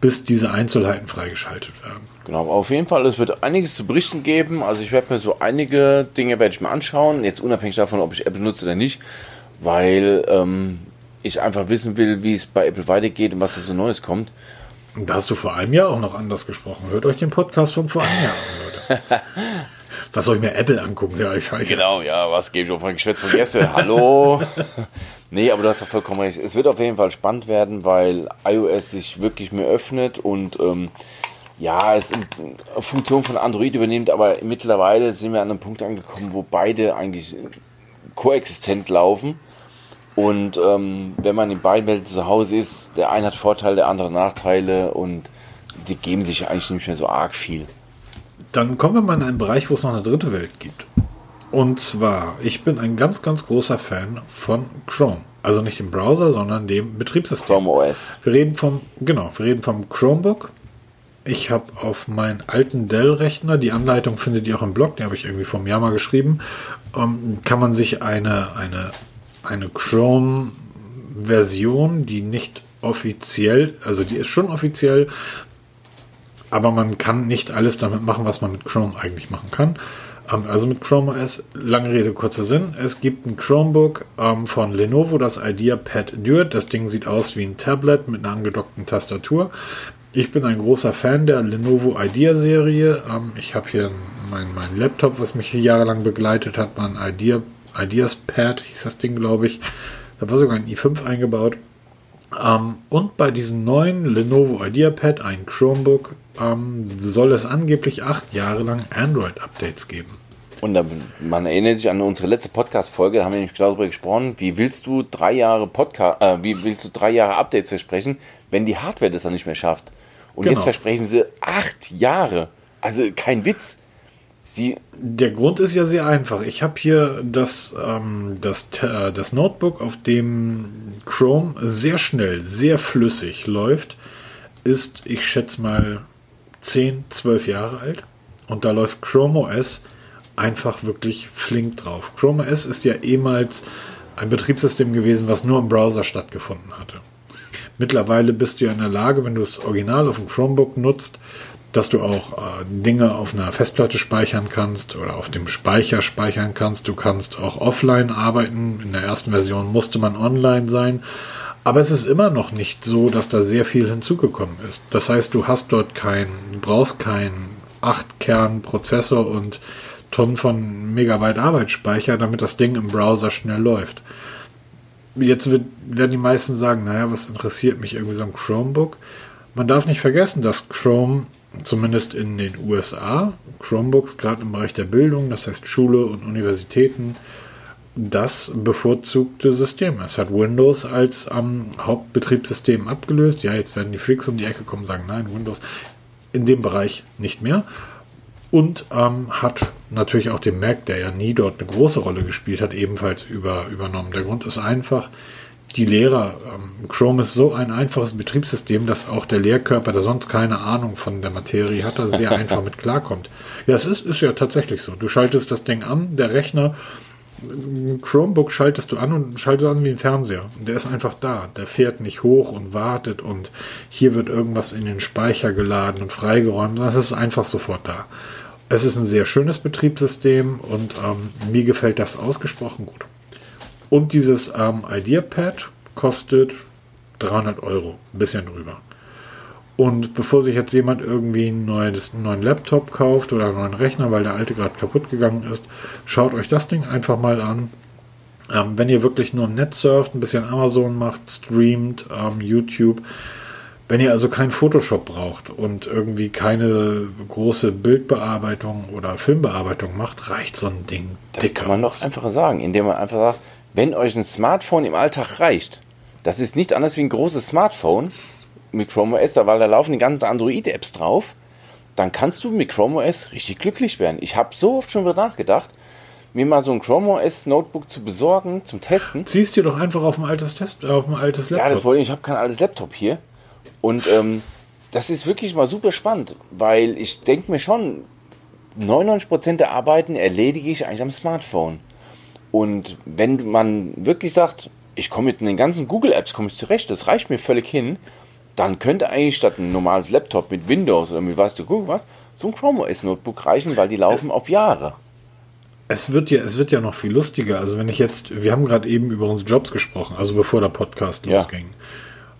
bis diese Einzelheiten freigeschaltet werden. Genau, auf jeden Fall, es wird einiges zu berichten geben. Also ich werde mir so einige Dinge werde ich mir anschauen, jetzt unabhängig davon, ob ich Apple nutze oder nicht, weil ähm, ich einfach wissen will, wie es bei Apple weitergeht und was da so Neues kommt. Da hast du vor einem Jahr auch noch anders gesprochen. Hört euch den Podcast von vor einem Jahr an, Leute. was soll ich mir Apple angucken? Ja, ich weiß. Genau, ja, was gebe ich auf ein Geschwätz von gestern? Hallo? nee, aber du hast ja vollkommen recht. Es wird auf jeden Fall spannend werden, weil iOS sich wirklich mehr öffnet und ähm, ja, es in Funktion von Android übernimmt, aber mittlerweile sind wir an einem Punkt angekommen, wo beide eigentlich koexistent laufen. Und ähm, wenn man in beiden Welten zu Hause ist, der eine hat Vorteile, der andere Nachteile und die geben sich eigentlich nicht mehr so arg viel. Dann kommen wir mal in einen Bereich, wo es noch eine dritte Welt gibt. Und zwar, ich bin ein ganz, ganz großer Fan von Chrome. Also nicht dem Browser, sondern dem Betriebssystem. Chrome OS. Wir reden vom, genau, wir reden vom Chromebook. Ich habe auf meinen alten Dell-Rechner, die Anleitung findet ihr auch im Blog, die habe ich irgendwie vom Jahr mal geschrieben, ähm, kann man sich eine, eine eine Chrome-Version, die nicht offiziell, also die ist schon offiziell, aber man kann nicht alles damit machen, was man mit Chrome eigentlich machen kann. Ähm, also mit Chrome OS, lange Rede, kurzer Sinn. Es gibt ein Chromebook ähm, von Lenovo, das IdeaPad Duet. Das Ding sieht aus wie ein Tablet mit einer angedockten Tastatur. Ich bin ein großer Fan der Lenovo Idea Serie. Ähm, ich habe hier meinen mein Laptop, was mich hier jahrelang begleitet hat, war ein Idea Ideas Pad, hieß das Ding, glaube ich. Da war sogar ein i5 eingebaut. Ähm, und bei diesem neuen Lenovo IdeaPad, ein Chromebook, ähm, soll es angeblich acht Jahre lang Android-Updates geben. Und man erinnert sich an unsere letzte Podcast-Folge, da haben wir nämlich genau darüber gesprochen, wie willst du drei Jahre Podcast, äh, wie willst du drei Jahre Updates versprechen, wenn die Hardware das dann nicht mehr schafft. Und genau. jetzt versprechen sie acht Jahre. Also kein Witz. Sie Der Grund ist ja sehr einfach. Ich habe hier das, ähm, das, äh, das Notebook, auf dem Chrome sehr schnell, sehr flüssig läuft, ist, ich schätze mal, 10, 12 Jahre alt. Und da läuft Chrome OS einfach wirklich flink drauf. Chrome OS ist ja ehemals ein Betriebssystem gewesen, was nur im Browser stattgefunden hatte. Mittlerweile bist du ja in der Lage, wenn du das Original auf dem Chromebook nutzt, dass du auch äh, Dinge auf einer Festplatte speichern kannst oder auf dem Speicher speichern kannst. Du kannst auch offline arbeiten. In der ersten Version musste man online sein. Aber es ist immer noch nicht so, dass da sehr viel hinzugekommen ist. Das heißt, du hast dort kein, brauchst keinen 8-Kern-Prozessor und Tonnen von Megabyte Arbeitsspeicher, damit das Ding im Browser schnell läuft. Jetzt wird, werden die meisten sagen, naja, was interessiert mich irgendwie so ein Chromebook? Man darf nicht vergessen, dass Chrome zumindest in den USA Chromebooks, gerade im Bereich der Bildung, das heißt Schule und Universitäten, das bevorzugte System. Es hat Windows als ähm, Hauptbetriebssystem abgelöst. Ja, jetzt werden die Freaks um die Ecke kommen und sagen, nein, Windows in dem Bereich nicht mehr. Und ähm, hat natürlich auch den Mac, der ja nie dort eine große Rolle gespielt hat, ebenfalls über, übernommen. Der Grund ist einfach, die Lehrer, ähm, Chrome ist so ein einfaches Betriebssystem, dass auch der Lehrkörper, der sonst keine Ahnung von der Materie hat, da sehr einfach mit klarkommt. Ja, es ist, ist ja tatsächlich so. Du schaltest das Ding an, der Rechner, Chromebook schaltest du an und schaltest an wie ein Fernseher. Der ist einfach da. Der fährt nicht hoch und wartet und hier wird irgendwas in den Speicher geladen und freigeräumt. Das ist einfach sofort da. Es ist ein sehr schönes Betriebssystem und ähm, mir gefällt das ausgesprochen gut. Und dieses ähm, IdeaPad kostet 300 Euro, ein bisschen drüber. Und bevor sich jetzt jemand irgendwie ein neues, einen neuen Laptop kauft oder einen neuen Rechner, weil der alte gerade kaputt gegangen ist, schaut euch das Ding einfach mal an. Ähm, wenn ihr wirklich nur im Netz surft, ein bisschen Amazon macht, streamt, ähm, YouTube, wenn ihr also kein Photoshop braucht und irgendwie keine große Bildbearbeitung oder Filmbearbeitung macht, reicht so ein Ding das dicker. Das kann man doch einfacher sagen, indem man einfach sagt, wenn euch ein Smartphone im Alltag reicht, das ist nichts anderes wie ein großes Smartphone mit Chrome OS, weil da laufen die ganzen Android-Apps drauf, dann kannst du mit Chrome OS richtig glücklich werden. Ich habe so oft schon nachgedacht, mir mal so ein Chrome OS Notebook zu besorgen zum Testen. Ziehst du doch einfach auf ein altes Test, auf ein altes Laptop. Ja, das wollte ich. Ich habe kein altes Laptop hier und ähm, das ist wirklich mal super spannend, weil ich denke mir schon, 99% der Arbeiten erledige ich eigentlich am Smartphone. Und wenn man wirklich sagt, ich komme mit den ganzen Google-Apps komme ich zurecht, das reicht mir völlig hin, dann könnte eigentlich statt ein normales Laptop mit Windows oder mit was du gucken was, so ein Chrome OS Notebook reichen, weil die laufen auf Jahre. Es wird ja, es wird ja noch viel lustiger. Also wenn ich jetzt, wir haben gerade eben über unsere Jobs gesprochen, also bevor der Podcast ja. losging.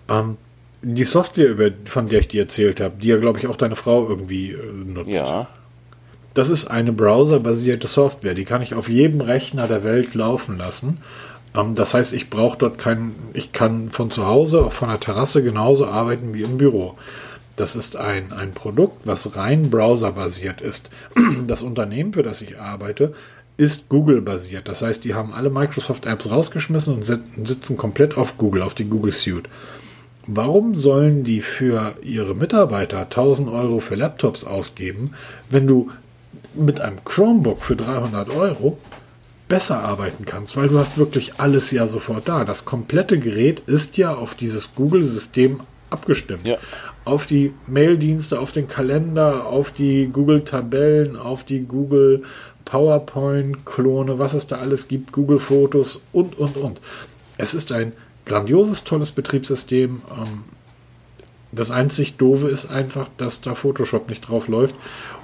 Ähm, die Software, über, von der ich dir erzählt habe, die ja, glaube ich, auch deine Frau irgendwie äh, nutzt. Ja das ist eine browserbasierte Software, die kann ich auf jedem Rechner der Welt laufen lassen. Ähm, das heißt, ich brauche dort keinen, ich kann von zu Hause, auch von der Terrasse genauso arbeiten wie im Büro. Das ist ein, ein Produkt, was rein browserbasiert ist. Das Unternehmen, für das ich arbeite, ist Google-basiert. Das heißt, die haben alle Microsoft-Apps rausgeschmissen und sitzen komplett auf Google, auf die Google Suite. Warum sollen die für ihre Mitarbeiter 1000 Euro für Laptops ausgeben, wenn du mit einem Chromebook für 300 Euro besser arbeiten kannst, weil du hast wirklich alles ja sofort da. Das komplette Gerät ist ja auf dieses Google-System abgestimmt. Ja. Auf die Maildienste, auf den Kalender, auf die Google-Tabellen, auf die Google PowerPoint-Klone, was es da alles gibt, Google-Fotos und, und, und. Es ist ein grandioses, tolles Betriebssystem. Ähm, das einzig Doofe ist einfach, dass da Photoshop nicht drauf läuft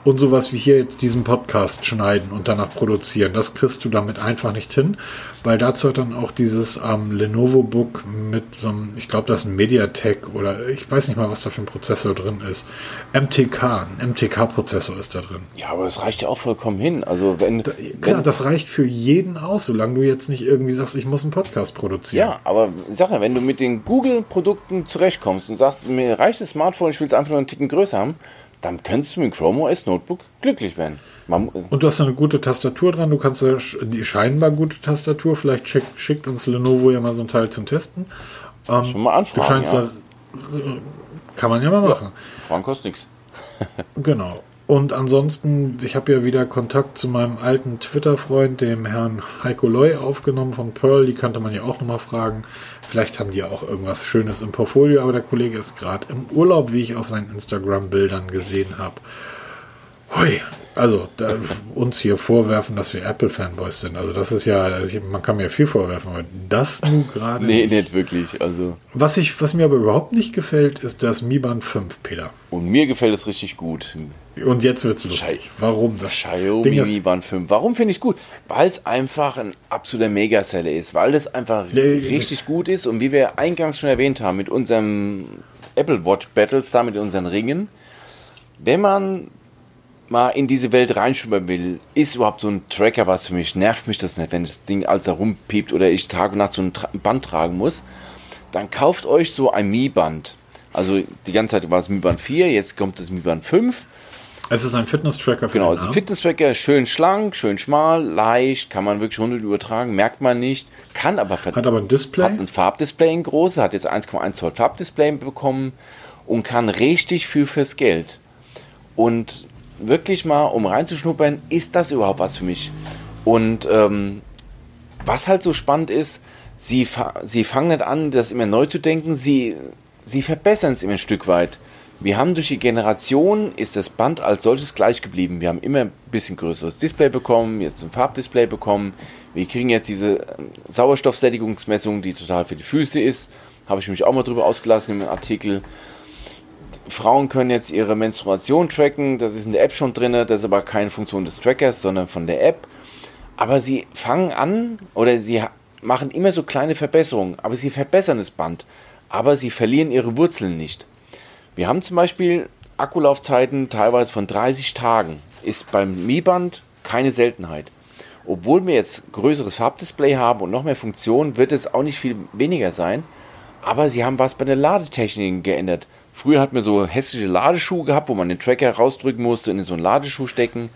und sowas wie hier jetzt diesen Podcast schneiden und danach produzieren. Das kriegst du damit einfach nicht hin, weil dazu hat dann auch dieses ähm, Lenovo Book mit so einem, ich glaube, das ist ein Mediatek oder ich weiß nicht mal, was da für ein Prozessor drin ist. MTK, ein MTK-Prozessor ist da drin. Ja, aber das reicht ja auch vollkommen hin. Also wenn, da, klar, wenn, das reicht für jeden aus, solange du jetzt nicht irgendwie sagst, ich muss einen Podcast produzieren. Ja, aber sag ja, wenn du mit den Google-Produkten zurechtkommst und sagst, mir reicht das Smartphone, ich will es einfach nur einen Ticken größer haben, dann könntest du mit Chrome OS Notebook glücklich werden. Man, und du hast eine gute Tastatur dran, du kannst die scheinbar gute Tastatur, vielleicht schick, schickt uns Lenovo ja mal so ein Teil zum Testen. Ähm, Schon mal anfragen, ja. da, kann man ja mal machen. Ja, Fragen kostet nichts. genau. Und ansonsten, ich habe ja wieder Kontakt zu meinem alten Twitter-Freund, dem Herrn Heiko Loy, aufgenommen von Pearl. Die könnte man ja auch nochmal fragen. Vielleicht haben die auch irgendwas Schönes im Portfolio, aber der Kollege ist gerade im Urlaub, wie ich auf seinen Instagram-Bildern gesehen habe. Hui, also da, uns hier vorwerfen, dass wir Apple-Fanboys sind. Also das ist ja, also man kann mir viel vorwerfen, aber das nun gerade. nee, nicht. nicht wirklich. Also. Was, ich, was mir aber überhaupt nicht gefällt, ist das Mi Band 5, Peter. Und mir gefällt es richtig gut. Und jetzt wird es lustig. Warum? Das Xiaomi Mi Band 5. Warum finde ich es gut? Weil es einfach ein absoluter Megaseller ist. Weil es einfach nee, richtig gut ist. Und wie wir eingangs schon erwähnt haben, mit unserem Apple Watch Battles, da mit unseren Ringen, wenn man mal in diese Welt reinschwimmen will, ist überhaupt so ein Tracker was für mich? Nervt mich das nicht, wenn das Ding alles da rumpiept oder ich Tag und Nacht so ein Band tragen muss? Dann kauft euch so ein Mi-Band. Also die ganze Zeit war es Mi Band 4, jetzt kommt das Mi Band 5. Es ist ein Fitness-Tracker. Genau, es ist ein Fitness-Tracker, schön schlank, schön schmal, leicht, kann man wirklich rund übertragen, merkt man nicht, kann aber Hat aber ein Display. Hat ein Farbdisplay, ein großes, hat jetzt 1,1 Zoll Farbdisplay bekommen und kann richtig viel fürs Geld. Und wirklich mal, um reinzuschnuppern, ist das überhaupt was für mich? Und ähm, was halt so spannend ist, sie, sie fangen nicht an, das immer neu zu denken, sie, sie verbessern es immer ein Stück weit. Wir haben durch die Generation ist das Band als solches gleich geblieben. Wir haben immer ein bisschen größeres Display bekommen, jetzt ein Farbdisplay bekommen. Wir kriegen jetzt diese ähm, Sauerstoffsättigungsmessung, die total für die Füße ist. Habe ich mich auch mal drüber ausgelassen im Artikel. Frauen können jetzt ihre Menstruation tracken, das ist in der App schon drin, das ist aber keine Funktion des Trackers, sondern von der App. Aber sie fangen an oder sie machen immer so kleine Verbesserungen, aber sie verbessern das Band, aber sie verlieren ihre Wurzeln nicht. Wir haben zum Beispiel Akkulaufzeiten teilweise von 30 Tagen, ist beim Mi-Band keine Seltenheit. Obwohl wir jetzt größeres Farbdisplay haben und noch mehr Funktionen, wird es auch nicht viel weniger sein. Aber sie haben was bei der Ladetechnik geändert. Früher hat man so hässliche Ladeschuhe gehabt, wo man den Tracker rausdrücken musste und in so einen Ladeschuh stecken.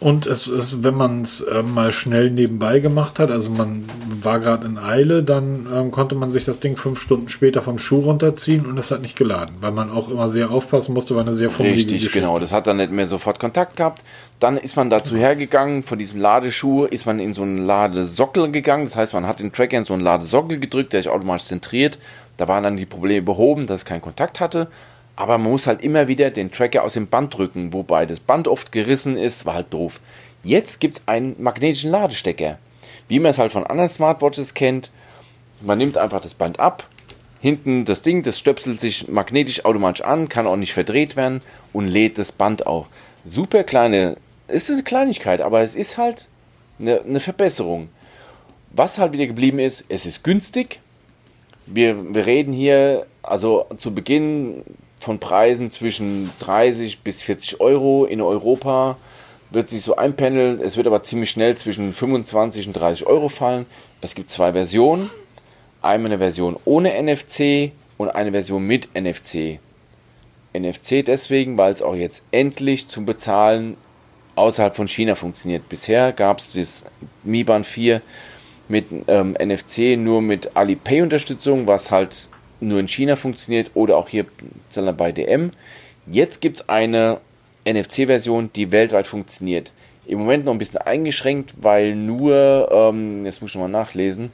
Und es ist, wenn man es äh, mal schnell nebenbei gemacht hat, also man war gerade in Eile, dann ähm, konnte man sich das Ding fünf Stunden später vom Schuh runterziehen und es hat nicht geladen, weil man auch immer sehr aufpassen musste, weil eine sehr fummelige Richtig, Geschichte. genau. Das hat dann nicht mehr sofort Kontakt gehabt. Dann ist man dazu hergegangen, von diesem Ladeschuh ist man in so einen Ladesockel gegangen. Das heißt, man hat den Tracker in so einen Ladesockel gedrückt, der sich automatisch zentriert da waren dann die Probleme behoben, dass es keinen Kontakt hatte. Aber man muss halt immer wieder den Tracker aus dem Band drücken, wobei das Band oft gerissen ist, war halt doof. Jetzt gibt es einen magnetischen Ladestecker. Wie man es halt von anderen Smartwatches kennt, man nimmt einfach das Band ab, hinten das Ding, das stöpselt sich magnetisch automatisch an, kann auch nicht verdreht werden und lädt das Band auf. Super kleine, ist eine Kleinigkeit, aber es ist halt eine, eine Verbesserung. Was halt wieder geblieben ist, es ist günstig, wir, wir reden hier also zu Beginn von Preisen zwischen 30 bis 40 Euro in Europa wird sich so einpendeln. Es wird aber ziemlich schnell zwischen 25 und 30 Euro fallen. Es gibt zwei Versionen. Einmal eine Version ohne NFC und eine Version mit NFC. NFC deswegen, weil es auch jetzt endlich zum Bezahlen außerhalb von China funktioniert. Bisher gab es das Mi Band 4 mit ähm, NFC nur mit Alipay-Unterstützung, was halt nur in China funktioniert oder auch hier bei DM. Jetzt gibt es eine NFC-Version, die weltweit funktioniert. Im Moment noch ein bisschen eingeschränkt, weil nur, ähm, jetzt muss ich mal nachlesen,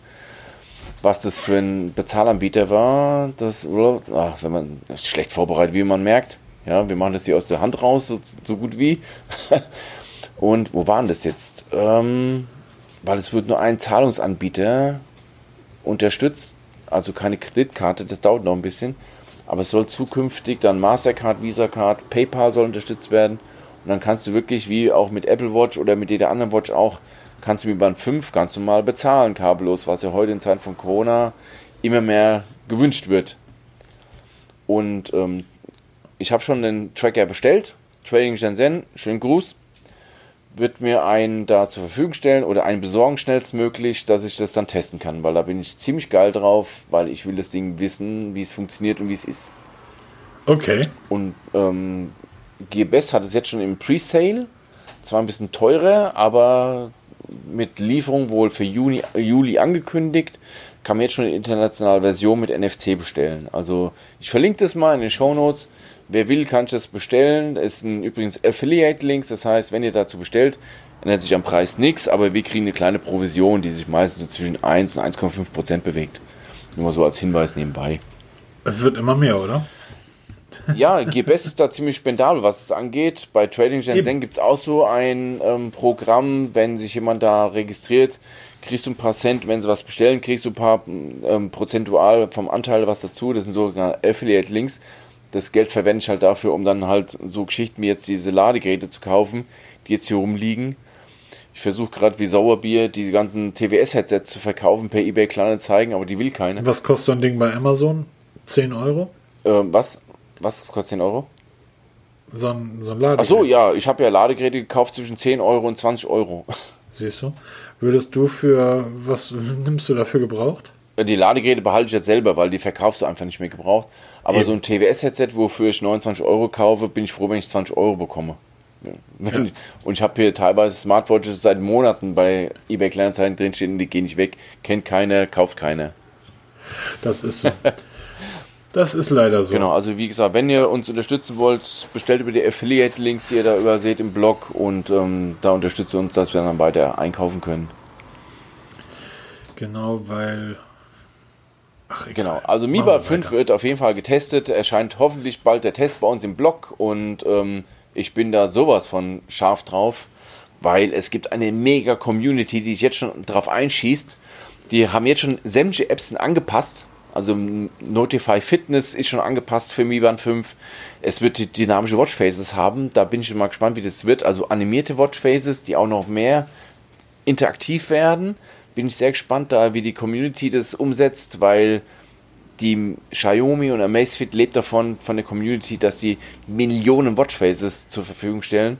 was das für ein Bezahlanbieter war. Das, ach, wenn man schlecht vorbereitet, wie man merkt. Ja, wir machen das hier aus der Hand raus, so, so gut wie. Und wo waren das jetzt? Ähm, weil es wird nur ein Zahlungsanbieter unterstützt, also keine Kreditkarte, das dauert noch ein bisschen. Aber es soll zukünftig dann Mastercard, Visa Card, PayPal soll unterstützt werden. Und dann kannst du wirklich, wie auch mit Apple Watch oder mit jeder anderen Watch auch, kannst du mit Band 5 ganz normal bezahlen, kabellos, was ja heute in Zeiten von Corona immer mehr gewünscht wird. Und ähm, ich habe schon den Tracker bestellt. Trading Shenzhen, schönen Gruß wird mir einen da zur Verfügung stellen oder einen besorgen schnellstmöglich, dass ich das dann testen kann, weil da bin ich ziemlich geil drauf, weil ich will das Ding wissen, wie es funktioniert und wie es ist. Okay. Und ähm, GBS hat es jetzt schon im Pre-Sale, zwar ein bisschen teurer, aber mit Lieferung wohl für Juni, Juli angekündigt. kann man jetzt schon eine internationale Version mit NFC bestellen. Also ich verlinke das mal in den Show Notes. Wer will, kann das bestellen. Ist ein, übrigens Affiliate-Links, das heißt, wenn ihr dazu bestellt, ändert sich am Preis nichts, aber wir kriegen eine kleine Provision, die sich meistens so zwischen 1 und 1,5 Prozent bewegt. Nur mal so als Hinweis nebenbei. Es wird immer mehr, oder? Ja, GBS ist da ziemlich spendabel, was es angeht. Bei Trading Shenzhen gibt es auch so ein ähm, Programm, wenn sich jemand da registriert, kriegst du ein paar Cent, wenn sie was bestellen, kriegst du ein paar ähm, prozentual vom Anteil was dazu. Das sind sogar Affiliate-Links. Das Geld verwende ich halt dafür, um dann halt so Geschichten wie jetzt diese Ladegeräte zu kaufen, die jetzt hier rumliegen. Ich versuche gerade wie Sauerbier die ganzen TWS-Headsets zu verkaufen per eBay Kleinanzeigen, aber die will keine. Was kostet so ein Ding bei Amazon? 10 Euro? Ähm, was? Was kostet 10 Euro? So ein, so ein Ladegerät. Achso, ja, ich habe ja Ladegeräte gekauft zwischen 10 Euro und 20 Euro. Siehst du? Würdest du für, was nimmst du dafür gebraucht? Die Ladegeräte behalte ich jetzt selber, weil die verkaufst du einfach nicht mehr gebraucht. Aber Eben. so ein TWS-Headset, wofür ich 29 Euro kaufe, bin ich froh, wenn ich 20 Euro bekomme. Ja. Und ich habe hier teilweise Smartwatches seit Monaten bei eBay Kleinanzeigen drinstehen, die gehen nicht weg, kennt keiner, kauft keiner. Das ist so. Das ist leider so. Genau, also wie gesagt, wenn ihr uns unterstützen wollt, bestellt über die Affiliate-Links, die ihr da überseht im Blog und ähm, da unterstützt uns, dass wir dann weiter einkaufen können. Genau, weil. Ach, genau, also MIBA 5 wird auf jeden Fall getestet. Erscheint hoffentlich bald der Test bei uns im Blog und ähm, ich bin da sowas von scharf drauf, weil es gibt eine mega Community, die sich jetzt schon drauf einschießt. Die haben jetzt schon sämtliche Apps angepasst also Notify Fitness ist schon angepasst für Mi Band 5. Es wird die dynamische Watchfaces haben. Da bin ich schon mal gespannt, wie das wird. Also animierte Watchfaces, die auch noch mehr interaktiv werden. Bin ich sehr gespannt, da wie die Community das umsetzt, weil die Xiaomi und Amazfit lebt davon, von der Community, dass sie Millionen Watchfaces zur Verfügung stellen.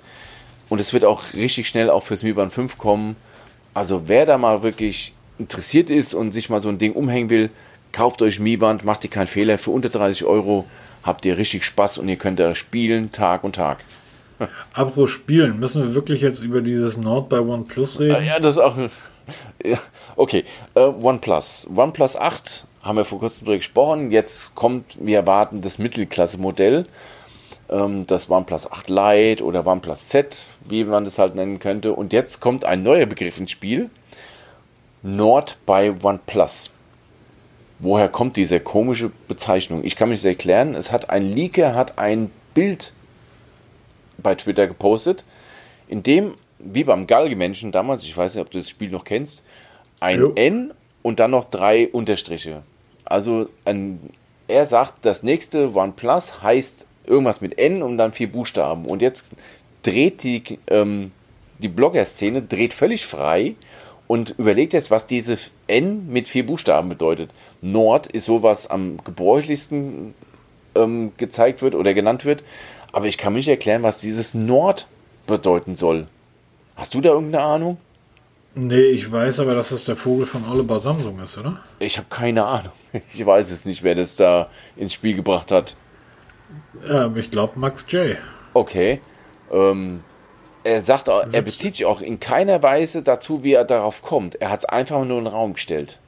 Und es wird auch richtig schnell auch fürs Mi Band 5 kommen. Also wer da mal wirklich interessiert ist und sich mal so ein Ding umhängen will, Kauft euch Mi-Band, macht ihr keinen Fehler. Für unter 30 Euro habt ihr richtig Spaß und ihr könnt da spielen Tag und Tag. Apropos Spielen, müssen wir wirklich jetzt über dieses Nord bei OnePlus reden? Ja, das ist auch. Okay, uh, OnePlus. OnePlus 8 haben wir vor kurzem darüber gesprochen. Jetzt kommt, wir erwarten das Mittelklasse-Modell. Ähm, das OnePlus 8 Lite oder OnePlus Z, wie man das halt nennen könnte. Und jetzt kommt ein neuer Begriff ins Spiel. Nord bei OnePlus woher kommt diese komische Bezeichnung? Ich kann mich das erklären. Es hat ein Leaker, hat ein Bild bei Twitter gepostet, in dem, wie beim Galgenmenschen damals, ich weiß nicht, ob du das Spiel noch kennst, ein jo. N und dann noch drei Unterstriche. Also ein, er sagt, das nächste OnePlus heißt irgendwas mit N und dann vier Buchstaben. Und jetzt dreht die, ähm, die Blogger-Szene dreht völlig frei und überlegt jetzt, was diese N mit vier Buchstaben bedeutet. Nord ist sowas am gebräuchlichsten ähm, gezeigt wird oder genannt wird. Aber ich kann mich erklären, was dieses Nord bedeuten soll. Hast du da irgendeine Ahnung? Nee, ich weiß aber, dass das der Vogel von Oliver Samsung ist, oder? Ich habe keine Ahnung. Ich weiß es nicht, wer das da ins Spiel gebracht hat. Ähm, ich glaube Max J. Okay. Ähm, er sagt, er bezieht sich auch in keiner Weise dazu, wie er darauf kommt. Er hat es einfach nur in den Raum gestellt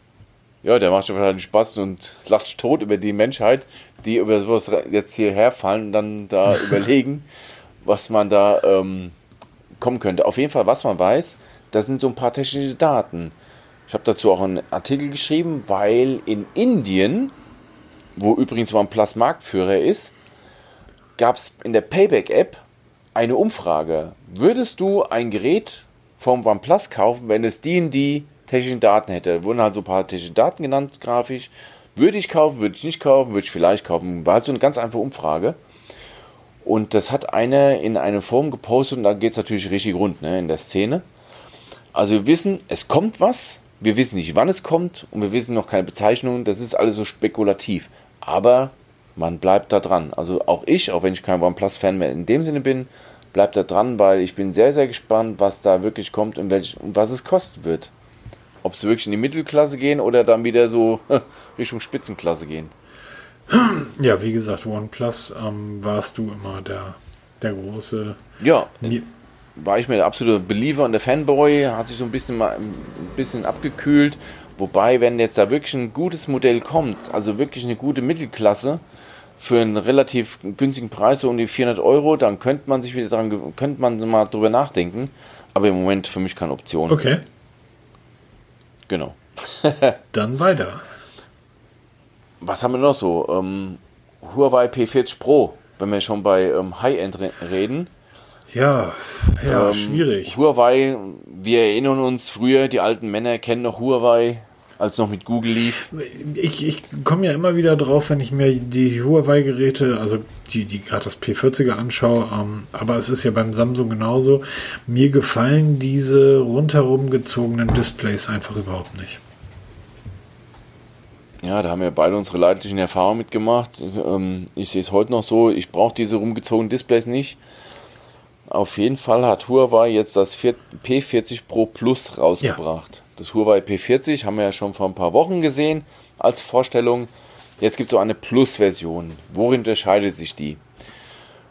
ja, der macht wahrscheinlich Spaß und lacht tot über die Menschheit, die über sowas jetzt hierher fallen und dann da überlegen, was man da ähm, kommen könnte. Auf jeden Fall, was man weiß, das sind so ein paar technische Daten. Ich habe dazu auch einen Artikel geschrieben, weil in Indien, wo übrigens OnePlus Marktführer ist, gab es in der Payback-App eine Umfrage. Würdest du ein Gerät vom OnePlus kaufen, wenn es die in die technischen Daten hätte. Wurden halt so ein paar technische Daten genannt, grafisch. Würde ich kaufen, würde ich nicht kaufen, würde ich vielleicht kaufen. War halt so eine ganz einfache Umfrage. Und das hat einer in eine Form gepostet und da geht es natürlich richtig rund ne, in der Szene. Also wir wissen, es kommt was, wir wissen nicht, wann es kommt und wir wissen noch keine Bezeichnung. Das ist alles so spekulativ. Aber man bleibt da dran. Also auch ich, auch wenn ich kein OnePlus-Fan mehr in dem Sinne bin, bleibt da dran, weil ich bin sehr, sehr gespannt, was da wirklich kommt und, welch, und was es kosten wird ob sie wirklich in die Mittelklasse gehen oder dann wieder so Richtung Spitzenklasse gehen. Ja, wie gesagt, OnePlus ähm, warst du immer der, der große. Ja, war ich mir der absolute Believer und der Fanboy, hat sich so ein bisschen mal ein bisschen abgekühlt. Wobei, wenn jetzt da wirklich ein gutes Modell kommt, also wirklich eine gute Mittelklasse, für einen relativ günstigen Preis, so um die 400 Euro, dann könnte man sich wieder dran, könnte man mal drüber nachdenken. Aber im Moment für mich keine Option. Okay. Genau. dann weiter. Was haben wir noch so? Ähm, Huawei P40 Pro, wenn wir schon bei ähm, High-End reden. Ja, ja, ähm, schwierig. Huawei, wir erinnern uns früher, die alten Männer kennen noch Huawei, als noch mit Google lief. Ich, ich komme ja immer wieder drauf, wenn ich mir die Huawei-Geräte, also die, die gerade das P40er anschaue, ähm, aber es ist ja beim Samsung genauso. Mir gefallen diese rundherum gezogenen Displays einfach überhaupt nicht. Ja, da haben wir beide unsere leidlichen Erfahrungen mitgemacht. Ähm, ich sehe es heute noch so, ich brauche diese rumgezogenen Displays nicht. Auf jeden Fall hat Huawei jetzt das P40 Pro Plus rausgebracht. Ja. Das Huawei P40 haben wir ja schon vor ein paar Wochen gesehen als Vorstellung. Jetzt gibt es so eine Plus-Version. Worin unterscheidet sich die?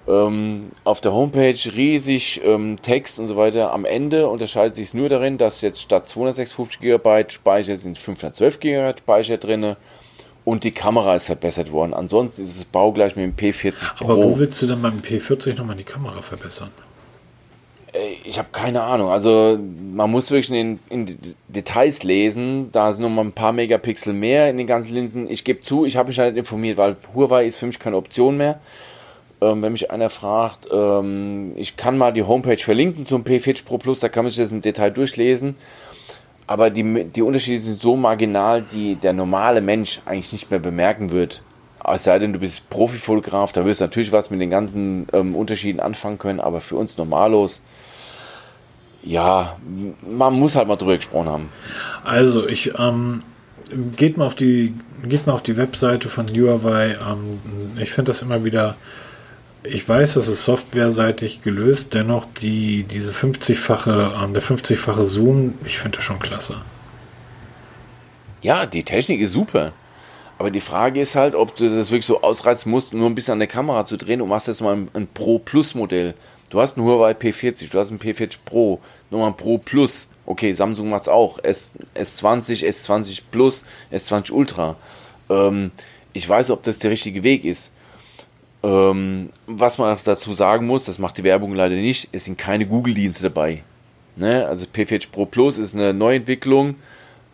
Ähm, auf der Homepage riesig ähm, Text und so weiter. Am Ende unterscheidet sich es nur darin, dass jetzt statt 256 GB Speicher sind 512 GB Speicher drin und die Kamera ist verbessert worden. Ansonsten ist es baugleich mit dem P40 Pro. Aber wo willst du denn beim P40 nochmal die Kamera verbessern? Ich habe keine Ahnung. Also man muss wirklich in, in Details lesen. Da sind nochmal ein paar Megapixel mehr in den ganzen Linsen. Ich gebe zu, ich habe mich halt informiert, weil Huawei ist für mich keine Option mehr ähm, wenn mich einer fragt, ähm, ich kann mal die Homepage verlinken zum P40 Pro Plus, da kann man sich das im Detail durchlesen. Aber die, die Unterschiede sind so marginal, die der normale Mensch eigentlich nicht mehr bemerken wird. Es sei denn, du bist Profifotograf, da wirst du natürlich was mit den ganzen ähm, Unterschieden anfangen können, aber für uns Normalos, ja, man muss halt mal drüber gesprochen haben. Also, ich, ähm, geht mal auf die, geht mal auf die Webseite von Huawei. Ähm, ich finde das immer wieder ich weiß, das ist softwareseitig gelöst, dennoch die, diese 50-fache, ähm, der 50-fache Zoom, ich finde das schon klasse. Ja, die Technik ist super. Aber die Frage ist halt, ob du das wirklich so ausreizen musst, nur ein bisschen an der Kamera zu drehen und machst jetzt mal ein, ein Pro Plus Modell. Du hast ein Huawei P40, du hast ein P40 Pro, nochmal ein Pro Plus. Okay, Samsung macht es auch. S, S20, S20 Plus, S20 Ultra. Ähm, ich weiß, ob das der richtige Weg ist. Ähm, was man dazu sagen muss, das macht die Werbung leider nicht, es sind keine Google-Dienste dabei. Ne? Also P40 Pro Plus ist eine Neuentwicklung,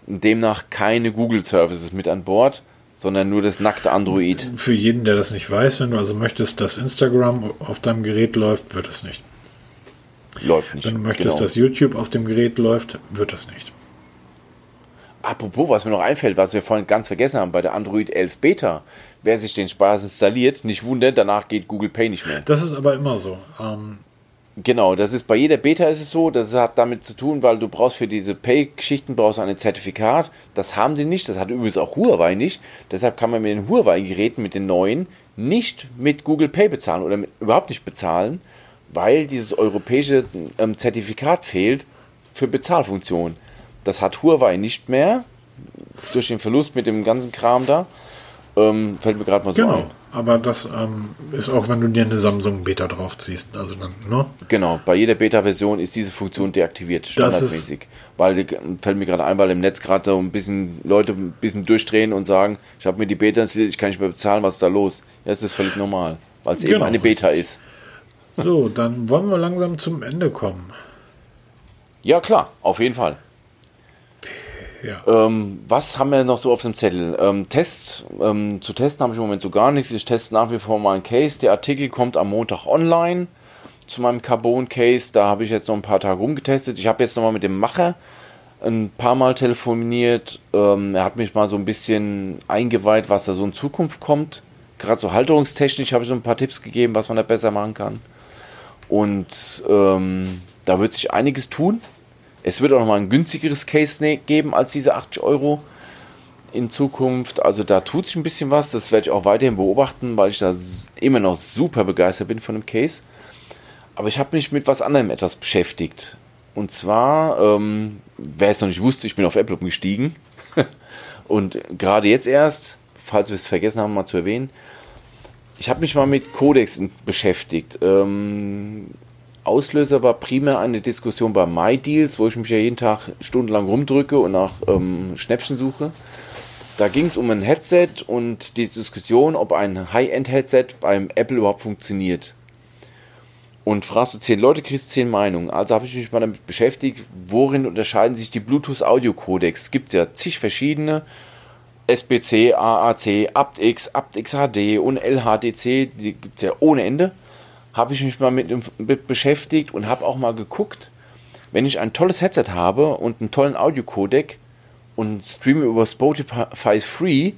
demnach keine Google-Services mit an Bord, sondern nur das nackte Android. Für jeden, der das nicht weiß, wenn du also möchtest, dass Instagram auf deinem Gerät läuft, wird es nicht. Läuft nicht. Wenn du möchtest, genau. dass YouTube auf dem Gerät läuft, wird es nicht. Apropos, was mir noch einfällt, was wir vorhin ganz vergessen haben, bei der Android 11 Beta, wer sich den Spaß installiert, nicht wundern, danach geht Google Pay nicht mehr. Das ist aber immer so. Ähm genau, das ist bei jeder Beta ist es so, das hat damit zu tun, weil du brauchst für diese Pay-Geschichten brauchst ein Zertifikat. Das haben sie nicht, das hat übrigens auch Huawei nicht. Deshalb kann man mit den Huawei-Geräten, mit den neuen, nicht mit Google Pay bezahlen oder mit, überhaupt nicht bezahlen, weil dieses europäische ähm, Zertifikat fehlt für Bezahlfunktionen. Das hat Huawei nicht mehr durch den Verlust mit dem ganzen Kram da. Ähm, fällt mir gerade mal so genau. ein. Aber das ähm, ist auch, wenn du dir eine Samsung Beta draufziehst. Also dann, ne? Genau, bei jeder Beta-Version ist diese Funktion deaktiviert, standardmäßig. Weil fällt mir gerade ein, weil im Netz gerade ein bisschen Leute ein bisschen durchdrehen und sagen, ich habe mir die Beta installiert, ich kann nicht mehr bezahlen, was ist da los? Ja, das ist völlig normal, weil es genau. eben eine Beta ist. So, dann wollen wir langsam zum Ende kommen. Ja, klar, auf jeden Fall. Ähm, was haben wir noch so auf dem Zettel? Ähm, Tests, ähm, zu testen habe ich im Moment so gar nichts. Ich teste nach wie vor meinen Case. Der Artikel kommt am Montag online zu meinem Carbon Case. Da habe ich jetzt noch ein paar Tage rumgetestet. Ich habe jetzt nochmal mit dem Macher ein paar Mal telefoniert. Ähm, er hat mich mal so ein bisschen eingeweiht, was da so in Zukunft kommt. Gerade so halterungstechnisch habe ich so ein paar Tipps gegeben, was man da besser machen kann. Und ähm, da wird sich einiges tun. Es wird auch nochmal ein günstigeres Case ne-, geben als diese 80 Euro in Zukunft. Also da tut sich ein bisschen was. Das werde ich auch weiterhin beobachten, weil ich da immer noch super begeistert bin von dem Case. Aber ich habe mich mit was anderem etwas beschäftigt. Und zwar, ähm, wer es noch nicht wusste, ich bin auf Apple umgestiegen. Und gerade jetzt erst, falls wir es vergessen haben, mal zu erwähnen, ich habe mich mal mit Codex beschäftigt. Ähm, Auslöser war primär eine Diskussion bei MyDeals, wo ich mich ja jeden Tag stundenlang rumdrücke und nach ähm, Schnäppchen suche. Da ging es um ein Headset und die Diskussion, ob ein High-End-Headset beim Apple überhaupt funktioniert. Und fragst du zehn Leute, kriegst zehn Meinungen. Also habe ich mich mal damit beschäftigt, worin unterscheiden sich die Bluetooth-Audio-Codecs. Es gibt ja zig verschiedene. SBC, AAC, aptX, aptX HD und LHDC, die gibt es ja ohne Ende. Habe ich mich mal mit, mit beschäftigt und habe auch mal geguckt, wenn ich ein tolles Headset habe und einen tollen Audio-Codec und streame über Spotify Free,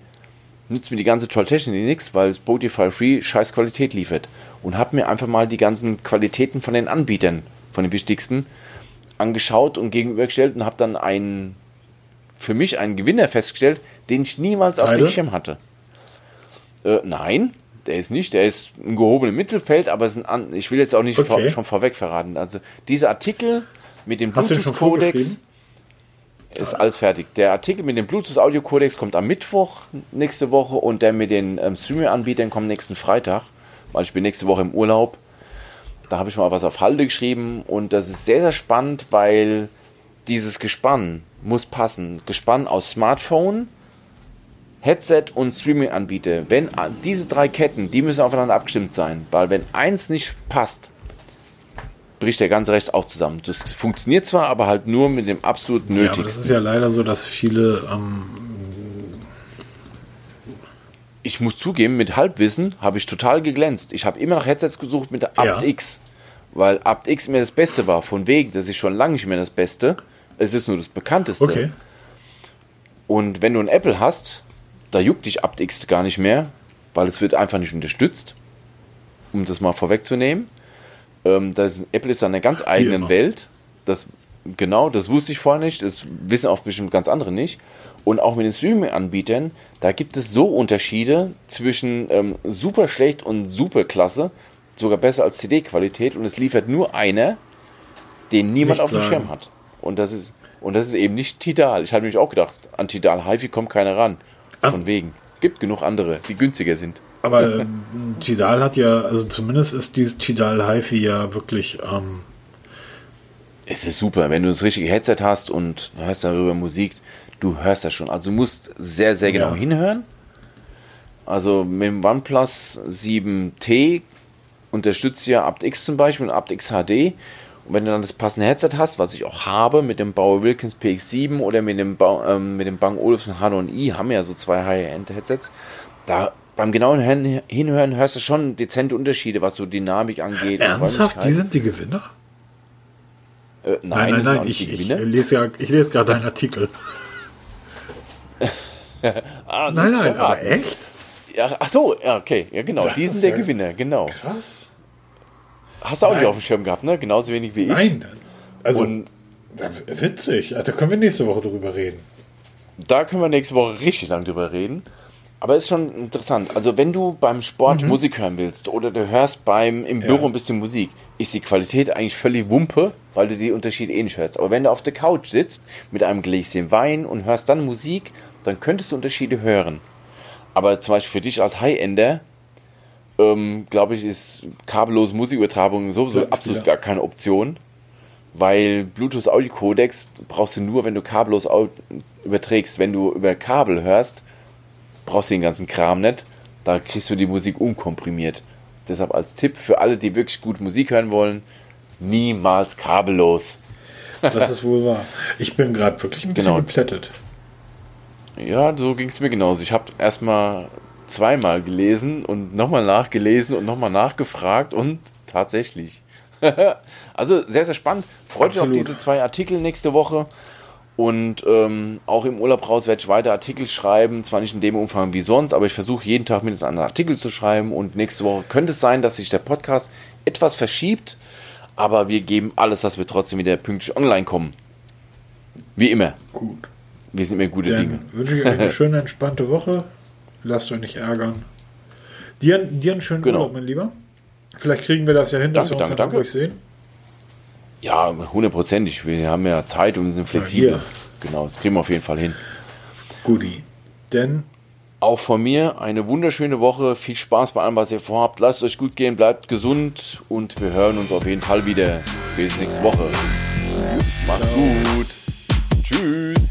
nützt mir die ganze tolle Technik nichts, weil Spotify Free scheiß Qualität liefert. Und habe mir einfach mal die ganzen Qualitäten von den Anbietern, von den wichtigsten, angeschaut und gegenübergestellt und habe dann einen, für mich einen Gewinner festgestellt, den ich niemals auf dem Schirm hatte. Äh, nein, der ist nicht, der ist im gehobenen Mittelfeld, aber ein, ich will jetzt auch nicht okay. vor, schon vorweg verraten. Also dieser Artikel mit dem Bluetooth-Codex ist alles fertig. Der Artikel mit dem Bluetooth-Audio-Codex kommt am Mittwoch nächste Woche und der mit den ähm, Streaming-Anbietern kommt nächsten Freitag, weil ich bin nächste Woche im Urlaub. Da habe ich mal was auf Halde geschrieben und das ist sehr, sehr spannend, weil dieses Gespann muss passen. Gespann aus Smartphone, Headset und Streaming-Anbieter, wenn diese drei Ketten, die müssen aufeinander abgestimmt sein, weil wenn eins nicht passt, bricht der ganze Recht auch zusammen. Das funktioniert zwar, aber halt nur mit dem absolut Nötigsten. Ja, das ist ja leider so, dass viele ähm ich muss zugeben, mit Halbwissen habe ich total geglänzt. Ich habe immer nach Headsets gesucht mit der aptX, ja. weil aptX mir das Beste war. Von wegen, das ist schon lange nicht mehr das Beste. Es ist nur das bekannteste. Okay. Und wenn du ein Apple hast, da juckt dich aptX gar nicht mehr, weil es wird einfach nicht unterstützt, um das mal vorwegzunehmen. Ähm, das, Apple ist eine ganz eigene Welt. Das, genau, das wusste ich vorher nicht. Das wissen auch bestimmt ganz andere nicht. Und auch mit den Streaming-Anbietern, da gibt es so Unterschiede zwischen ähm, super schlecht und super klasse, sogar besser als CD-Qualität. Und es liefert nur einer, den niemand nicht auf dem Schirm hat. Und das ist, und das ist eben nicht Tidal. Ich habe nämlich auch gedacht, an Tidal HiFi kommt keiner ran. Von wegen. Gibt genug andere, die günstiger sind. Aber äh, Tidal hat ja, also zumindest ist dieses Tidal HiFi ja wirklich. Ähm es ist super, wenn du das richtige Headset hast und hörst darüber Musik, du hörst das schon. Also du musst sehr, sehr genau ja. hinhören. Also mit dem OnePlus 7T unterstützt ja aptX zum Beispiel und aptX HD. Wenn du dann das passende Headset hast, was ich auch habe, mit dem Bauer Wilkins PX7 oder mit dem, ba ähm, mit dem Bang Olufsen H9i, haben ja so zwei High-End-Headsets, da beim genauen Hinhören hörst du schon dezente Unterschiede, was so Dynamik angeht. Ernsthaft? Die sind die Gewinner? Äh, nein, nein, nein, nein ich, ich, lese ja, ich lese gerade einen Artikel. ah, nein, nein, aber echt? Ja, ach so, ja, okay, ja genau, das die sind der ja Gewinner, genau. Krass. Hast du auch Nein. nicht auf dem Schirm gehabt, ne? Genauso wenig wie ich. Nein. Also, Und witzig. Da können wir nächste Woche drüber reden. Da können wir nächste Woche richtig lang drüber reden. Aber ist schon interessant. Also, wenn du beim Sport mhm. Musik hören willst oder du hörst beim im Büro ja. ein bisschen Musik, ist die Qualität eigentlich völlig Wumpe, weil du die Unterschiede eh nicht hörst. Aber wenn du auf der Couch sitzt mit einem Gläschen Wein und hörst dann Musik, dann könntest du Unterschiede hören. Aber zum Beispiel für dich als High-Ender ähm, glaube ich, ist kabellose Musikübertragung sowieso absolut gar keine Option, weil Bluetooth Audio Codex brauchst du nur, wenn du kabellos überträgst. Wenn du über Kabel hörst, brauchst du den ganzen Kram nicht. Da kriegst du die Musik unkomprimiert. Deshalb als Tipp für alle, die wirklich gut Musik hören wollen, niemals kabellos. Das ist wohl wahr. Ich bin gerade wirklich ein bisschen genau. geplättet. Ja, so ging es mir genauso. Ich habe erstmal zweimal gelesen und nochmal nachgelesen und nochmal nachgefragt und tatsächlich. also sehr, sehr spannend. Freut mich auf diese zwei Artikel nächste Woche. Und ähm, auch im Urlaub raus werde ich weiter Artikel schreiben. Zwar nicht in dem Umfang wie sonst, aber ich versuche jeden Tag mindestens einen Artikel zu schreiben. Und nächste Woche könnte es sein, dass sich der Podcast etwas verschiebt. Aber wir geben alles, dass wir trotzdem wieder pünktlich online kommen. Wie immer. Gut. Wir sind immer gute Dann Dinge. Wünsche ich euch eine schöne, entspannte Woche. Lasst euch nicht ärgern. Dir, dir einen schönen genau. Urlaub, mein Lieber. Vielleicht kriegen wir das ja hin, dass danke, wir uns danke, dann danke. sehen. Ja, hundertprozentig. Wir haben ja Zeit und sind flexibel. Ja, genau, das kriegen wir auf jeden Fall hin. Guti. Denn auch von mir eine wunderschöne Woche. Viel Spaß bei allem, was ihr vorhabt. Lasst euch gut gehen, bleibt gesund und wir hören uns auf jeden Fall wieder. Bis nächste Woche. Macht's gut. Tschüss.